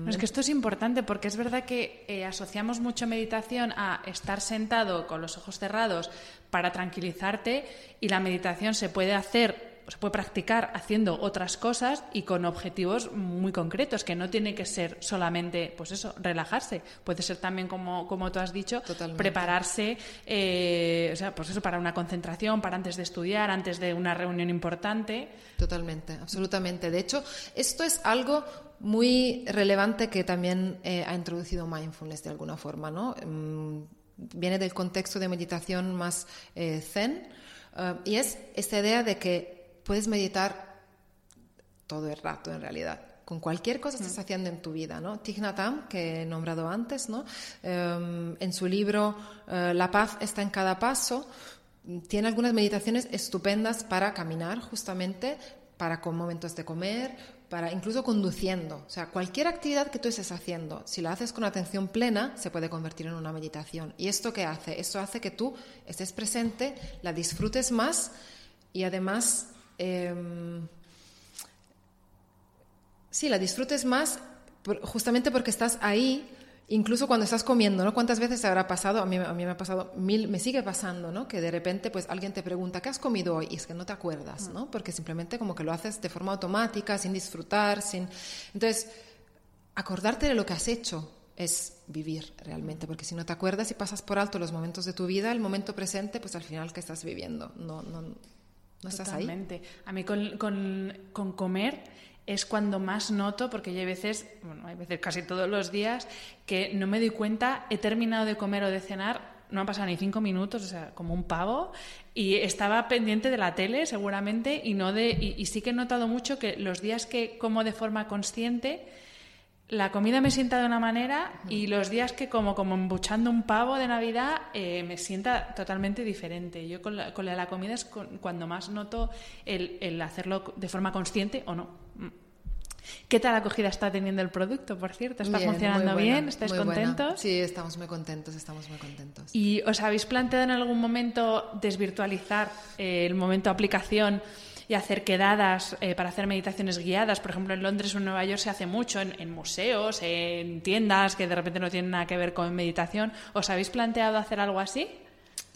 es que esto es importante porque es verdad que eh, asociamos mucho meditación a estar sentado con los ojos cerrados para tranquilizarte y la meditación se puede hacer se puede practicar haciendo otras cosas y con objetivos muy concretos, que no tiene que ser solamente, pues eso, relajarse. Puede ser también, como, como tú has dicho, prepararse, eh, o sea, pues eso, para una concentración, para antes de estudiar, antes de una reunión importante. Totalmente, absolutamente. De hecho, esto es algo muy relevante que también eh, ha introducido mindfulness de alguna forma, ¿no? Mm, viene del contexto de meditación más eh, zen. y es esta idea de que puedes meditar todo el rato en realidad con cualquier cosa que estés haciendo en tu vida, ¿no? Thich que he nombrado antes, ¿no? Em, en su libro eh, La paz está en cada paso, tiene algunas meditaciones estupendas para caminar, justamente, para con momentos de comer, para incluso conduciendo. O sea, cualquier actividad que tú estés haciendo, si la haces con atención plena, se puede convertir en una meditación. ¿Y esto qué hace? Esto hace que tú estés presente, la disfrutes más y además Em, Sí, la disfrutes más justamente porque estás ahí Incluso cuando estás comiendo, ¿no? ¿Cuántas veces habrá pasado? A mí, a mí me ha pasado mil, me sigue pasando, ¿no? Que de repente, pues alguien te pregunta, ¿qué has comido hoy? Y es que no te acuerdas, ¿no? Porque simplemente como que lo haces de forma automática, sin disfrutar, sin... Entonces, acordarte de lo que has hecho es vivir realmente, porque si no te acuerdas y pasas por alto los momentos de tu vida, el momento presente, pues al final que estás viviendo, no, no, no Totalmente. A mí con, con, comer es cuando más noto, porque hay veces, bueno, hay veces casi todos los días, que no me doy cuenta, he terminado de comer o de cenar, no han pasado ni cinco minutos, o sea, como un pavo, y estaba pendiente de la tele seguramente, y, no de, y, sí que he notado mucho que los días que como de forma consciente, la comida me sienta de una manera y los días que como como embuchando un pavo de Navidad eh, me sienta totalmente diferente. Yo con la, con la, comida es cuando más noto el, el hacerlo de forma consciente o no. ¿Qué tal acogida está teniendo el producto, por cierto? ¿Está funcionando bien? ¿Estáis contentos? Sí, estamos muy contentos, estamos muy contentos. ¿Y os habéis planteado en algún momento desvirtualizar eh, el momento de aplicación y hacer quedadas eh, para hacer meditaciones guiadas? Por ejemplo, en Londres o en Nueva York se hace mucho, en, museos, en tiendas que de repente no tienen nada que ver con meditación. ¿Os habéis planteado hacer algo así?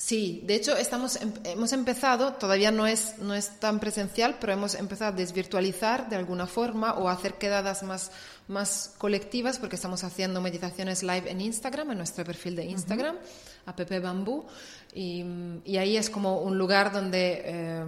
Sí, de hecho estamos, em, hemos empezado, todavía no es, no es tan presencial, pero hemos empezado a desvirtualizar de alguna forma o a hacer quedadas más, más colectivas porque estamos haciendo meditaciones live en Instagram, en nuestro perfil de Instagram, a Pepe Bambú, y, y, ahí es como un lugar donde... Eh,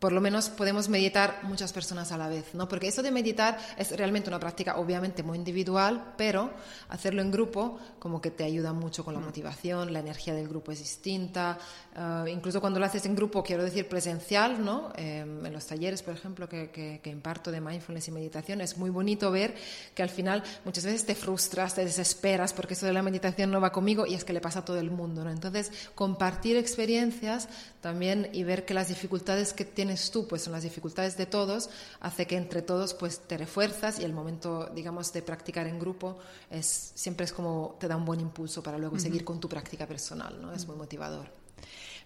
por lo menos podemos meditar muchas personas a la vez, ¿no? Porque eso de meditar es realmente una práctica obviamente muy individual, pero hacerlo en grupo como que te ayuda mucho con la mm. motivación, la energía del grupo es distinta, eh, incluso cuando lo haces en grupo, quiero decir presencial, ¿no? Em, en los talleres, por ejemplo, que, que, imparto de mindfulness y meditación, es muy bonito ver que al final muchas veces te frustras, te desesperas porque eso de la meditación no va conmigo y es que le pasa a todo el mundo, ¿no? Entonces, compartir experiencias también y ver que las dificultades que tienes tú, pues son las dificultades de todos, hace que entre todos pues te refuerzas y el momento, digamos, de practicar en grupo es siempre es como te da un buen impulso para luego seguir con tu práctica personal, ¿no? Es muy motivador.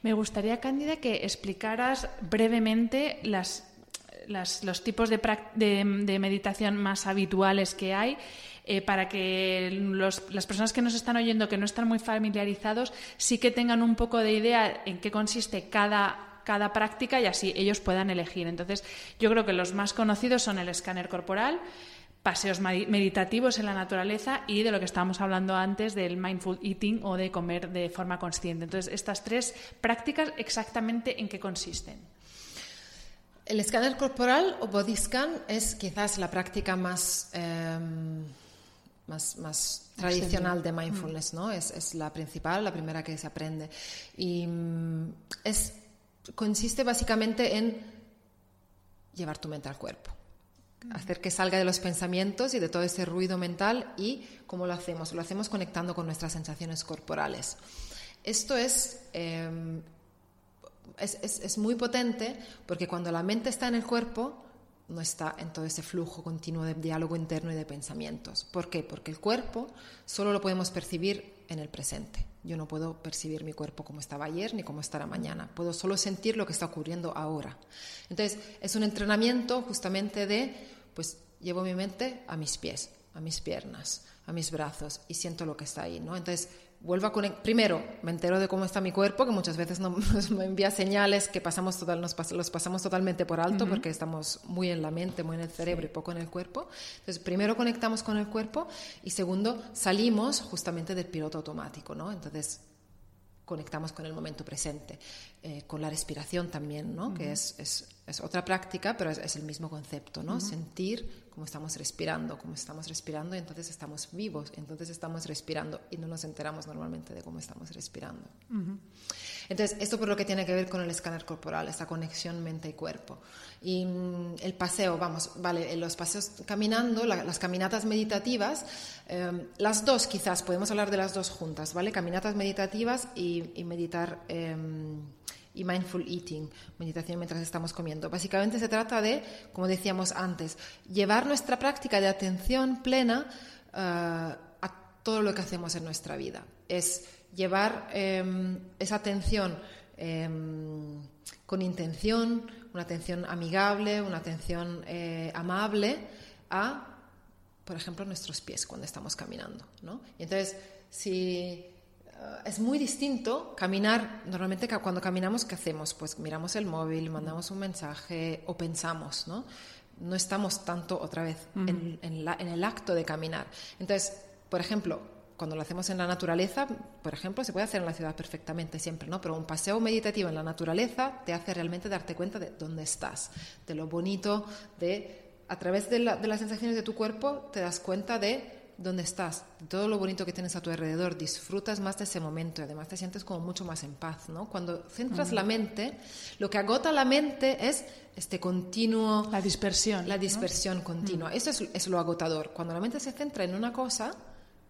Me gustaría, Cándida, que explicaras brevemente las, los tipos de, de, meditación más habituales que hay. Eh, para que las personas que nos están oyendo, que no están muy familiarizados, sí que tengan un poco de idea en qué consiste cada cada práctica y así ellos puedan elegir. Entonces, yo creo que los más conocidos son el escáner corporal, paseos meditativos en la naturaleza y de lo que estábamos hablando antes del mindful eating o de comer de forma consciente. Entonces, estas tres prácticas, exactamente en qué consisten. El escáner corporal o body scan es quizás la práctica más, em, más, más, tradicional de mindfulness, ¿no? Es, es, la principal, la primera que se aprende. Y mm, es consiste básicamente en llevar tu mente al cuerpo, hacer que salga de los pensamientos y de todo ese ruido mental y cómo lo hacemos, lo hacemos conectando con nuestras sensaciones corporales. Esto es, em, es, es, muy potente porque cuando la mente está en el cuerpo, no está en todo ese flujo continuo de diálogo interno y de pensamientos. ¿Por qué? Porque el cuerpo solo lo podemos percibir en el presente. Yo no puedo percibir mi cuerpo como estaba ayer ni como estará mañana. Puedo solo sentir lo que está ocurriendo ahora. Entonces, es un entrenamiento justamente de, pues llevo mi mente a mis pies, a mis piernas, a mis brazos y siento lo que está ahí, ¿no? Entonces, vuelvo a conectar. Primero, me entero de cómo está mi cuerpo, que muchas veces no, nos me envía señales que pasamos total, nos los pasamos totalmente por alto porque estamos muy en la mente, muy en el cerebro y poco en el cuerpo. Entonces, primero conectamos con el cuerpo y segundo, salimos justamente del piloto automático, ¿no? Entonces, conectamos con el momento presente, eh, con la respiración también, ¿no? Que es, es, es, otra práctica, pero es, el mismo concepto, ¿no? Sentir cómo estamos respirando, cómo estamos respirando, y entonces estamos vivos, entonces estamos respirando y no nos enteramos normalmente de cómo estamos respirando. Entonces, esto por lo que tiene que ver con el escáner corporal, esta conexión mente y cuerpo. Y mm, el paseo, vamos, vale, los paseos caminando, las caminatas meditativas, em, las dos quizás, podemos hablar de las dos juntas, ¿vale? Caminatas meditativas y, meditar. Em, y mindful eating, meditación mientras estamos comiendo. Básicamente se trata de, como decíamos antes, llevar nuestra práctica de atención plena eh, a todo lo que hacemos en nuestra vida. Es llevar em, esa atención em, con intención, una atención amigable, una atención eh, amable a, por ejemplo, nuestros pies cuando estamos caminando. ¿no? Y entonces, si eh, es muy distinto caminar, normalmente cuando caminamos, ¿qué hacemos? Pues miramos el móvil, mandamos un mensaje o pensamos, ¿no? No estamos tanto otra vez en, en el acto de caminar. Entonces, por ejemplo, cuando lo hacemos en la naturaleza, por ejemplo, se puede hacer en la ciudad perfectamente siempre, ¿no? Pero un paseo meditativo en la naturaleza te hace realmente darte cuenta de dónde estás, de lo bonito, de a través de, las sensaciones de tu cuerpo te das cuenta de dónde estás, de todo lo bonito que tienes a tu alrededor, disfrutas más de ese momento y además te sientes como mucho más en paz, ¿no? Cuando centras la mente, lo que agota la mente es este continuo... La dispersión. La dispersión continua. Eso es, es lo agotador. Cuando la mente se centra en una cosa,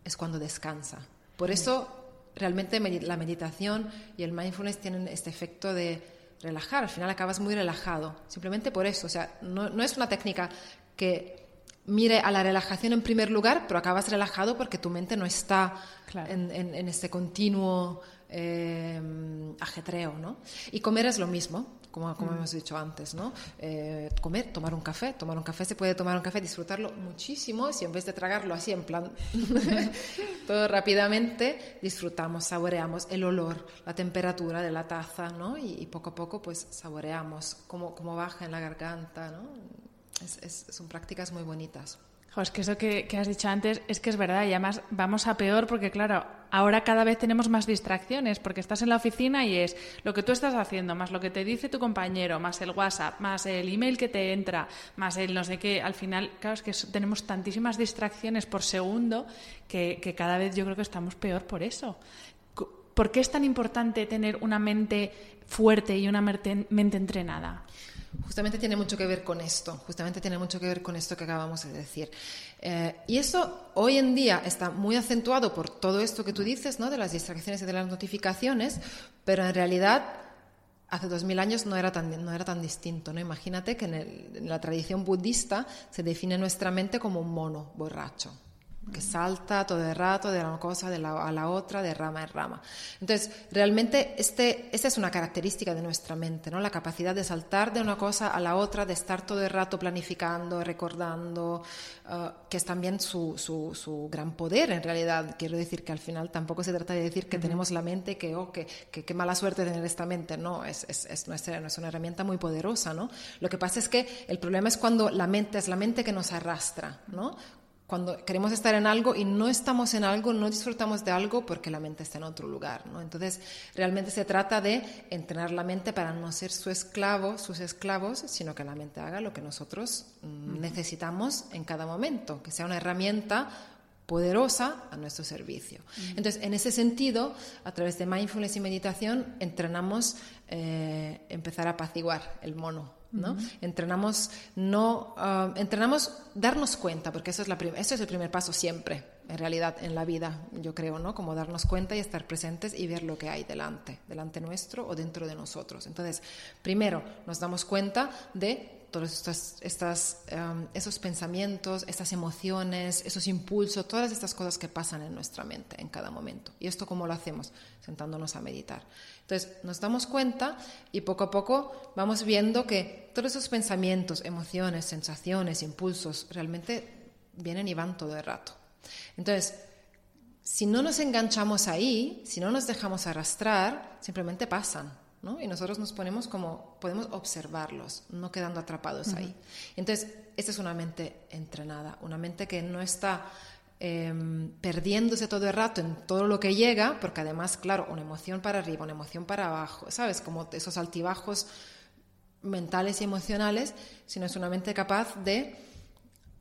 es cuando descansa. Por eso realmente la meditación y el mindfulness tienen este efecto de relajar. Al final acabas muy relajado. Simplemente por eso. O sea, no, es una técnica que mire a la relajación en primer lugar, pero acabas relajado porque tu mente no está en, en, este continuo eh, ajetreo, ¿no? Y comer es lo mismo como, como mm. hemos dicho antes, ¿no? Eh, comer, tomar un café, tomar un café, se puede tomar un café, disfrutarlo muchísimo, si en vez de tragarlo así en plan todo rápidamente, disfrutamos, saboreamos el olor, la temperatura de la taza, ¿no? Y, poco a poco pues saboreamos cómo, cómo baja en la garganta, ¿no? Es, son prácticas muy bonitas es que eso que, has dicho antes es que es verdad y además vamos a peor porque claro, ahora cada vez tenemos más distracciones porque estás en la oficina y es lo que tú estás haciendo, más lo que te dice tu compañero, más el WhatsApp, más el email que te entra, más el no sé qué, al final, claro, es que tenemos tantísimas distracciones por segundo que, que cada vez yo creo que estamos peor por eso. ¿Por qué es tan importante tener una mente fuerte y una mente entrenada? Justamente tiene mucho que ver con esto, justamente tiene mucho que ver con esto que acabamos de decir. Eh, y eso hoy en día está muy acentuado por todo esto que tú dices, ¿no? de las distracciones y de las notificaciones, pero en realidad hace dos mil años no era tan, no era tan distinto. ¿no? Imagínate que en la tradición budista se define nuestra mente como un mono borracho que salta todo el rato de una cosa de la, a la otra, de rama en rama. Entonces, realmente este, esta es una característica de nuestra mente, ¿no? la capacidad de saltar de una cosa a la otra, de estar todo el rato planificando, recordando, uh, que es también su, su, su, gran poder en realidad. Quiero decir que al final tampoco se trata de decir que tenemos la mente, que, oh, que, que, mala suerte tener esta mente, no, es, es, es, nuestra, es una herramienta muy poderosa. ¿no? Lo que pasa es que el problema es cuando la mente es la mente que nos arrastra, ¿no? Cuando queremos estar en algo y no estamos en algo, no disfrutamos de algo porque la mente está en otro lugar. ¿no? Entonces, realmente se trata de entrenar la mente para no ser su esclavo, sus esclavos, sino que la mente haga lo que nosotros mm, necesitamos en cada momento, que sea una herramienta poderosa a nuestro servicio. Entonces, en ese sentido, a través de mindfulness y meditación, entrenamos eh, empezar a apaciguar el mono ¿no? Entrenamos no ah, entrenamos darnos cuenta, porque eso es la eso es el primer paso siempre, en realidad en la vida, yo creo, ¿no? Como darnos cuenta y estar presentes y ver lo que hay delante, delante nuestro o dentro de nosotros. Entonces, primero nos damos cuenta de todos estos, estas, em, esos pensamientos, estas emociones, esos impulsos, todas estas cosas que pasan en nuestra mente en cada momento. ¿Y esto cómo lo hacemos? Sentándonos a meditar. Entonces nos damos cuenta y poco a poco vamos viendo que todos esos pensamientos, emociones, sensaciones, impulsos realmente vienen y van todo el rato. Entonces, si no nos enganchamos ahí, si no nos dejamos arrastrar, simplemente pasan y nosotros nos ponemos como, podemos observarlos, no quedando atrapados ahí. Entonces, esta es una mente entrenada, una mente que no está em, perdiéndose todo el rato en todo lo que llega, porque además, claro, una emoción para arriba, una emoción para abajo, ¿sabes? Como esos altibajos mentales y emocionales, sino es una mente capaz de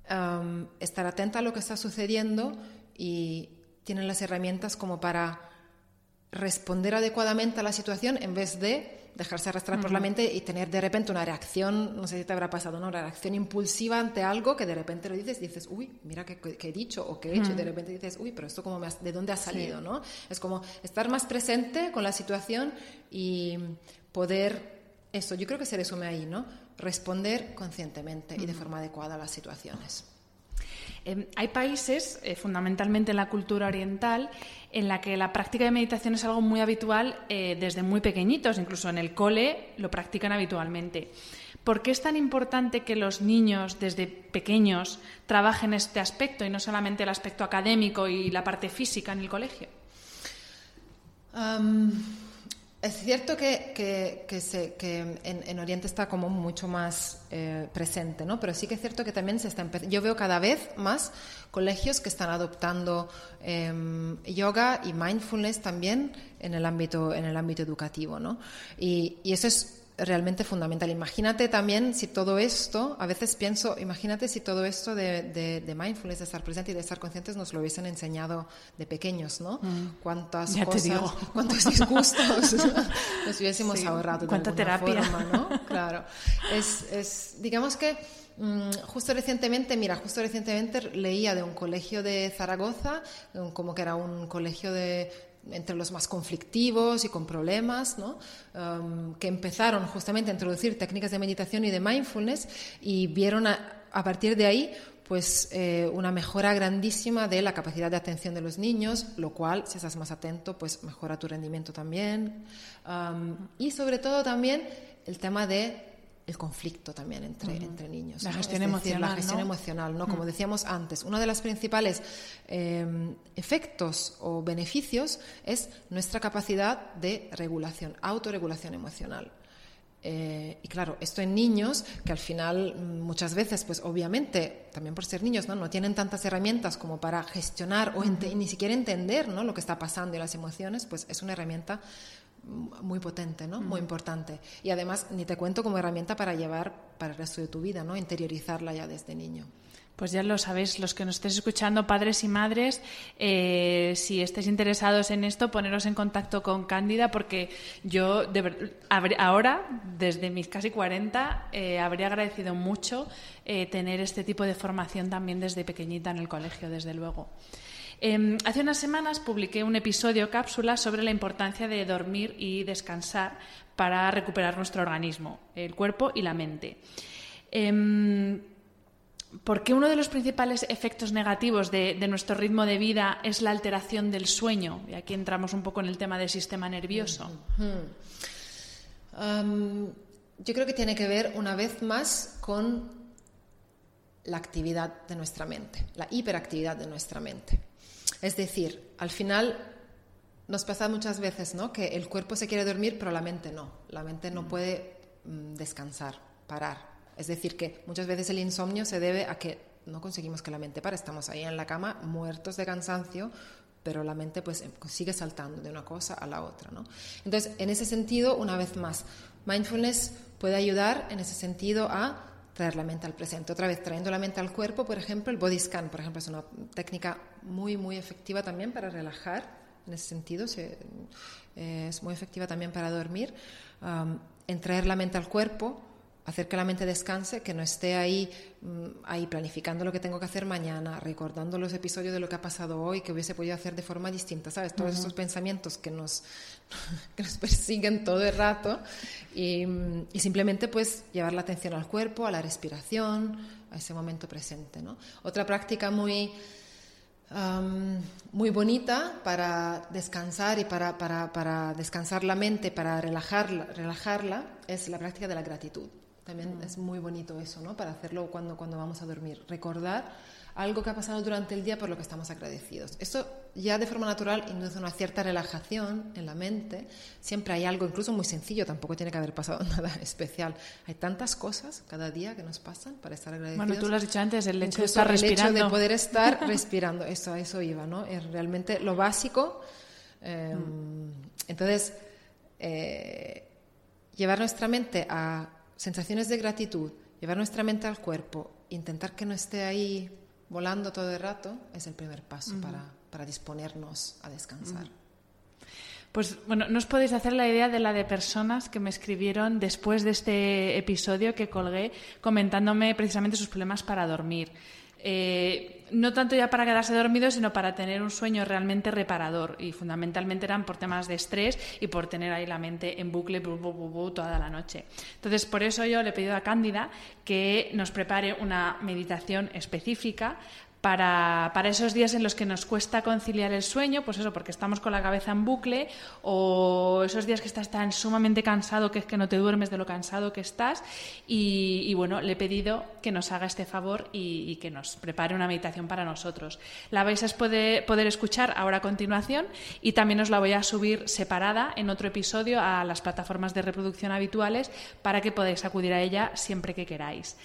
em, estar atenta a lo que está sucediendo y tiene las herramientas como para responder adecuadamente a la situación en vez de dejarse arrastrar por la mente y tener de repente una reacción, no sé si te habrá pasado, ¿no? Una reacción impulsiva ante algo que de repente lo dices y dices, uy, mira qué, he dicho o qué he hecho, y de repente dices, uy, pero esto como ¿de dónde ha salido, no? Es como estar más presente con la situación y poder, eso, yo creo que se resume ahí, ¿no? Responder conscientemente y de forma adecuada a las situaciones. Em, hay países, eh, fundamentalmente en la cultura oriental, en la que la práctica de meditación es algo muy habitual eh, desde muy pequeñitos, incluso en el cole lo practican habitualmente. ¿Por qué es tan importante que los niños desde pequeños trabajen este aspecto y no solamente el aspecto académico y la parte física en el colegio? Es cierto que, en, Oriente está como mucho más eh, presente, ¿no? Pero sí que es cierto que también se está empezando. Yo veo cada vez más colegios que están adoptando em, yoga y mindfulness también en el ámbito, en el ámbito educativo, ¿no? y eso es realmente fundamental. Imagínate también si todo esto, a veces pienso, imagínate si todo esto de, de, mindfulness, de estar presente y de estar conscientes nos lo hubiesen enseñado de pequeños, ¿no? Mm. Cuántas cosas, cuántos disgustos nos hubiésemos ahorrado. Cuánta terapia. Forma, ¿no? Claro. Es, es, digamos que mm, justo recientemente, mira, justo recientemente leía de un colegio de Zaragoza, como que era un colegio de entre los más conflictivos y con problemas. Um, que empezaron justamente a introducir técnicas de meditación y de mindfulness y vieron a, partir de ahí pues eh, una mejora grandísima de la capacidad de atención de los niños, lo cual, si estás más atento, pues mejora tu rendimiento también. Um, y sobre todo también el tema de el conflicto también entre, entre niños. La gestión emocional. La gestión emocional, ¿no? Como decíamos antes, uno de los principales em, efectos o beneficios es nuestra capacidad de regulación, autorregulación emocional. Eh, y claro, esto en niños que al final mm, muchas veces, pues obviamente, también por ser niños, no, no tienen tantas herramientas como para gestionar o ni siquiera entender ¿no? lo que está pasando y las emociones, pues es una herramienta muy potente, ¿no? Muy importante. Y además, ni te cuento como herramienta para llevar para el resto de tu vida, ¿no? Interiorizarla ya desde niño. Pues ya lo sabéis, los que nos estéis escuchando, padres y madres, eh, si estáis interesados en esto, poneros en contacto con Cándida, porque yo de, ahora, desde mis casi 40, eh, habría agradecido mucho eh, tener este tipo de formación también desde pequeñita en el colegio, desde luego. Em, hace unas semanas publiqué un episodio cápsula sobre la importancia de dormir y descansar para recuperar nuestro organismo, el cuerpo y la mente. Eh, porque uno de los principales efectos negativos de, nuestro ritmo de vida es la alteración del sueño. Y aquí entramos un poco en el tema del sistema nervioso. yo creo que tiene que ver una vez más con la actividad de nuestra mente, la hiperactividad de nuestra mente. Es decir, al final nos pasa muchas veces ¿no? que el cuerpo se quiere dormir, pero la mente no. La mente no mm. puede mm, descansar, parar. Es decir, que muchas veces el insomnio se debe a que no conseguimos que la mente pare. Estamos ahí en la cama muertos de cansancio, pero la mente pues sigue saltando de una cosa a la otra. ¿no? Entonces, en ese sentido, una vez más, mindfulness puede ayudar en ese sentido a traer la mente al presente. Otra vez, trayendo la mente al cuerpo, por ejemplo, el body scan, por ejemplo, es una técnica muy, muy efectiva también para relajar, en ese sentido, se, eh, es muy efectiva también para dormir, en traer la mente al cuerpo, hacer que la mente descanse, que no esté ahí, mm, ahí planificando lo que tengo que hacer mañana, recordando los episodios de lo que ha pasado hoy, que hubiese podido hacer de forma distinta, ¿sabes? Todos esos pensamientos que nos, que nos persiguen todo el rato y, y, simplemente pues llevar la atención al cuerpo, a la respiración, a ese momento presente, ¿no? Otra práctica muy... muy bonita para descansar y para, para, para descansar la mente, para relajarla, relajarla, es la práctica de la gratitud. También es muy bonito eso, ¿no? Para hacerlo cuando, cuando vamos a dormir. Recordar algo que ha pasado durante el día por lo que estamos agradecidos. Eso ya de forma natural induce una cierta relajación en la mente. Siempre hay algo, incluso muy sencillo, tampoco tiene que haber pasado nada especial. Hay tantas cosas cada día que nos pasan para estar agradecidos. Bueno, tú lo has dicho antes, el hecho de estar respirando. El hecho de poder estar respirando, eso, eso iba, ¿no? Es realmente lo básico. Em, mm. Entonces, eh, llevar nuestra mente a sensaciones de gratitud, llevar nuestra mente al cuerpo, intentar que no esté ahí volando todo el rato, es el primer paso para, para, disponernos a descansar. Pues bueno, no os podéis hacer la idea de la de personas que me escribieron después de este episodio que colgué comentándome precisamente sus problemas para dormir. eh, no tanto ya para quedarse dormido, sino para tener un sueño realmente reparador. Y fundamentalmente eran por temas de estrés y por tener ahí la mente en bucle toda la noche. Entonces, por eso yo le he pedido a Cándida que nos prepare una meditación específica para, esos días en los que nos cuesta conciliar el sueño, pues eso, porque estamos con la cabeza en bucle, o esos días que estás tan sumamente cansado que es que no te duermes de lo cansado que estás. Y, bueno, le he pedido que nos haga este favor y, que nos prepare una meditación para nosotros. La vais a poder, poder escuchar ahora a continuación y también os la voy a subir separada en otro episodio a las plataformas de reproducción habituales para que podáis acudir a ella siempre que queráis.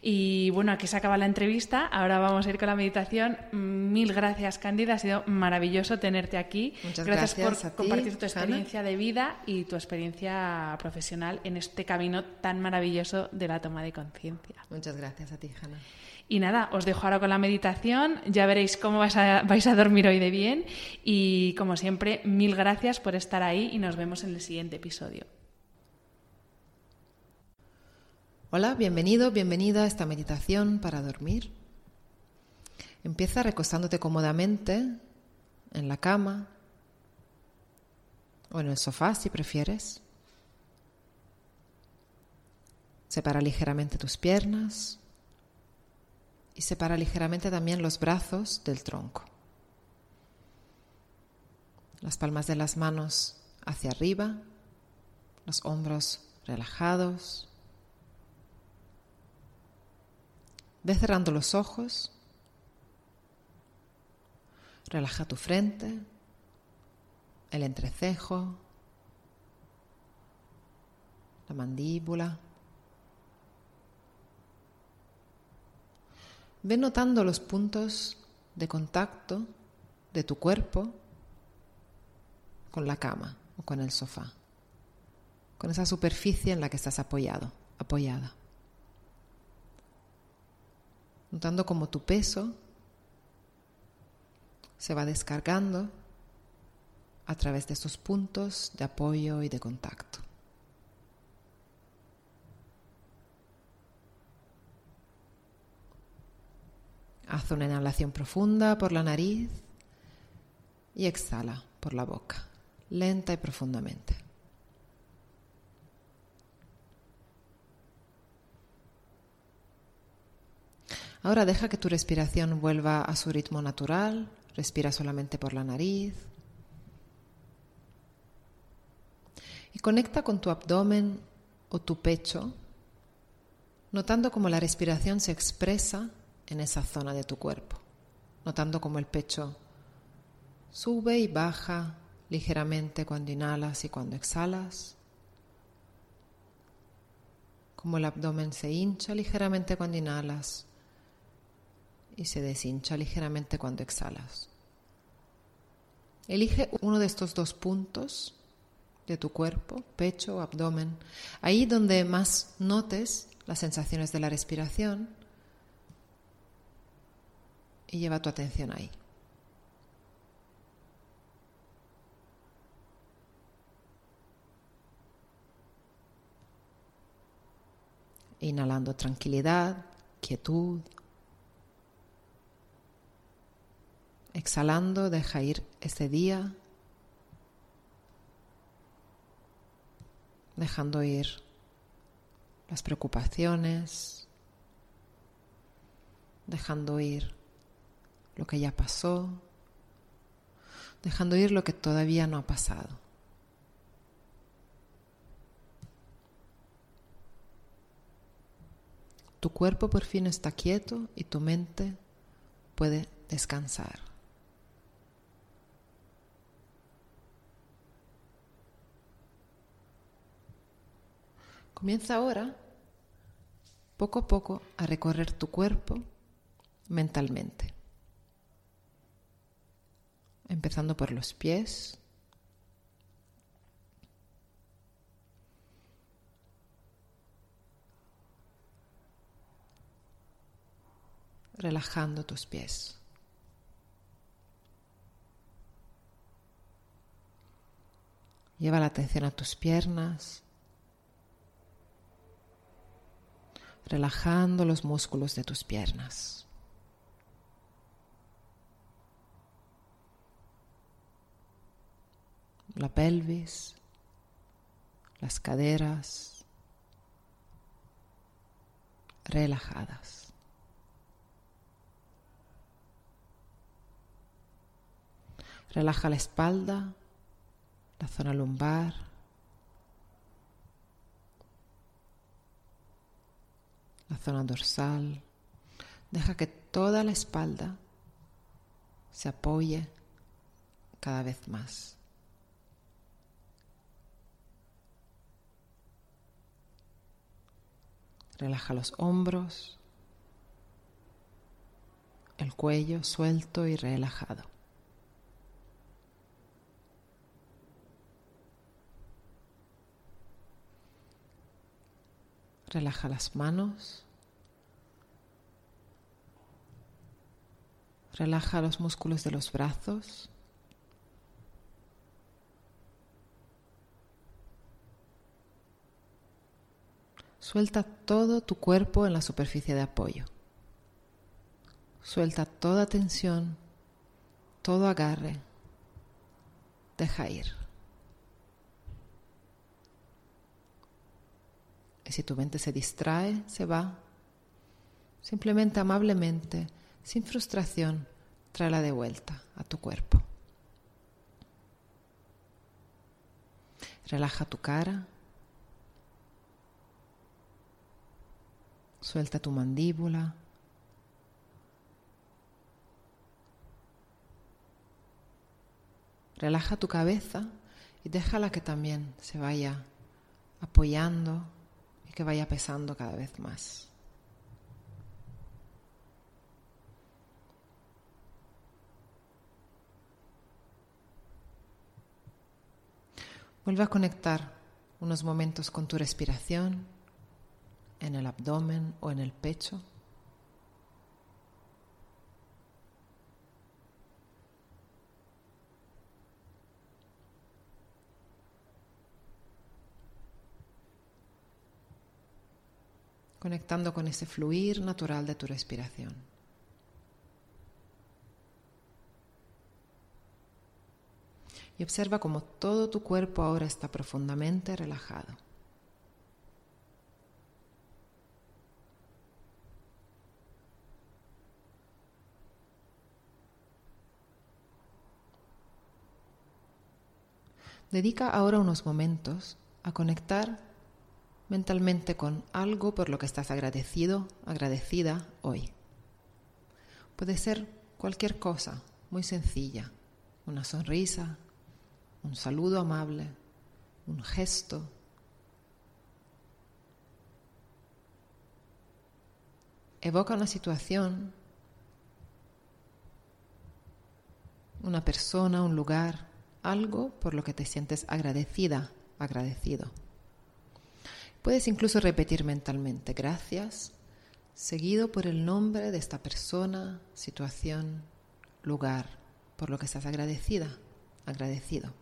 Y bueno, aquí se acaba la entrevista. Ahora vamos a ir con la meditación. Mil gracias, Cándida. Ha sido maravilloso tenerte aquí. Muchas gracias, por compartir tu experiencia de vida y tu experiencia profesional en este camino tan maravilloso de la toma de conciencia. Muchas gracias a ti, Hanna. Y nada, os dejo ahora con la meditación. Ya veréis cómo vais a, vais a dormir hoy de bien. Y como siempre, mil gracias por estar ahí y nos vemos en el siguiente episodio. Hola, bienvenido, bienvenida a esta meditación para dormir. Empieza recostándote cómodamente en la cama o en el sofá si prefieres. Separa ligeramente tus piernas y separa ligeramente también los brazos del tronco. Las palmas de las manos hacia arriba, los hombros relajados Ve cerrando los ojos. Relaja tu frente, el entrecejo, la mandíbula. Ve notando los puntos de contacto de tu cuerpo con la cama o con el sofá, con esa superficie en la que estás apoyado, apoyada notando cómo tu peso se va descargando a través de estos puntos de apoyo y de contacto. Haz una inhalación profunda por la nariz y exhala por la boca, lenta y profundamente. Ahora deja que tu respiración vuelva a su ritmo natural. Respira solamente por la nariz. Y conecta con tu abdomen o tu pecho, notando cómo la respiración se expresa en esa zona de tu cuerpo, notando cómo el pecho sube y baja ligeramente cuando inhalas y cuando exhalas, como el abdomen se hincha ligeramente cuando inhalas y se deshincha ligeramente cuando exhalas. Elige uno de estos dos puntos de tu cuerpo, pecho o abdomen, ahí donde más notes las sensaciones de la respiración y lleva tu atención ahí. Inhalando tranquilidad, quietud, Exhalando, deja ir ese día, dejando ir las preocupaciones, dejando ir lo que ya pasó, dejando ir lo que todavía no ha pasado. Tu cuerpo por fin está quieto y tu mente puede descansar. Comienza ahora, poco a poco, a recorrer tu cuerpo mentalmente. Empezando por los pies. Relajando tus pies. Lleva la atención a tus piernas, relajando los músculos de tus piernas. La pelvis, las caderas relajadas. Relaja la espalda, la zona lumbar, La zona dorsal. Deja que toda la espalda se apoye cada vez más. Relaja los hombros, el cuello suelto y relajado. Relaja las manos. Relaja los músculos de los brazos. Suelta todo tu cuerpo en la superficie de apoyo. Suelta toda tensión, todo agarre. Deja ir. Y si tu mente se distrae, se va. Simplemente amablemente, sin frustración, tráela de vuelta a tu cuerpo. Relaja tu cara. Suelta tu mandíbula. Relaja tu cabeza y déjala que también se vaya apoyando que vaya pesando cada vez más. Vuelve a conectar unos momentos con tu respiración en el abdomen o en el pecho. Conectando con ese fluir natural de tu respiración. Y observa cómo todo tu cuerpo ahora está profundamente relajado. Dedica ahora unos momentos a conectar mentalmente con algo por lo que estás agradecido, agradecida hoy. Puede ser cualquier cosa, muy sencilla, una sonrisa, un saludo amable, un gesto. Evoca una situación, una persona, un lugar, algo por lo que te sientes agradecida, agradecido. Puedes incluso repetir mentalmente gracias, seguido por el nombre de esta persona, situación, lugar, por lo que estás agradecida, agradecido.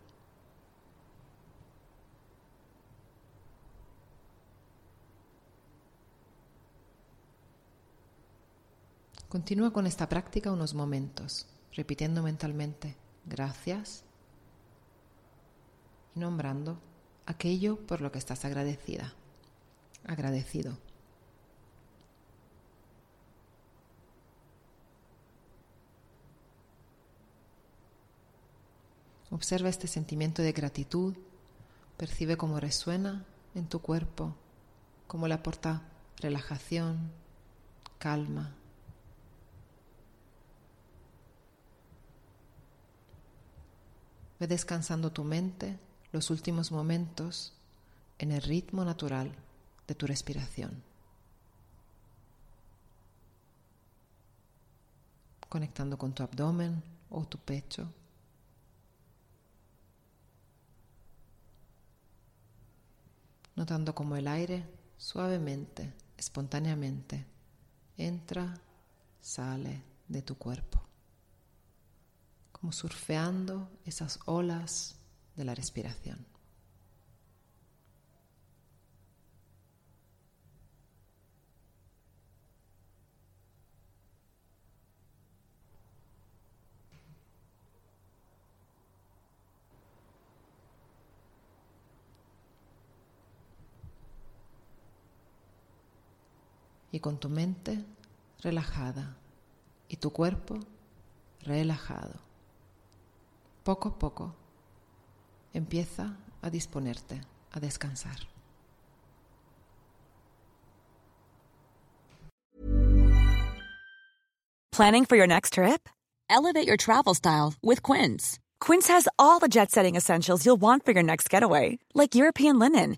Continúa con esta práctica unos momentos, repitiendo mentalmente gracias y nombrando aquello por lo que estás agradecida, agradecido. Observa este sentimiento de gratitud, percibe cómo resuena en tu cuerpo, cómo le aporta relajación, calma, Ve descansando tu mente los últimos momentos en el ritmo natural de tu respiración. Conectando con tu abdomen o tu pecho. Notando cómo el aire suavemente, espontáneamente, entra, sale de tu cuerpo como surfeando esas olas de la respiración. Y con tu mente relajada y tu cuerpo relajado. Poco a poco empieza a disponerte a descansar. Planning for your next trip? Elevate your travel style with Quince. Quince has all the jet setting essentials you'll want for your next getaway, like European linen,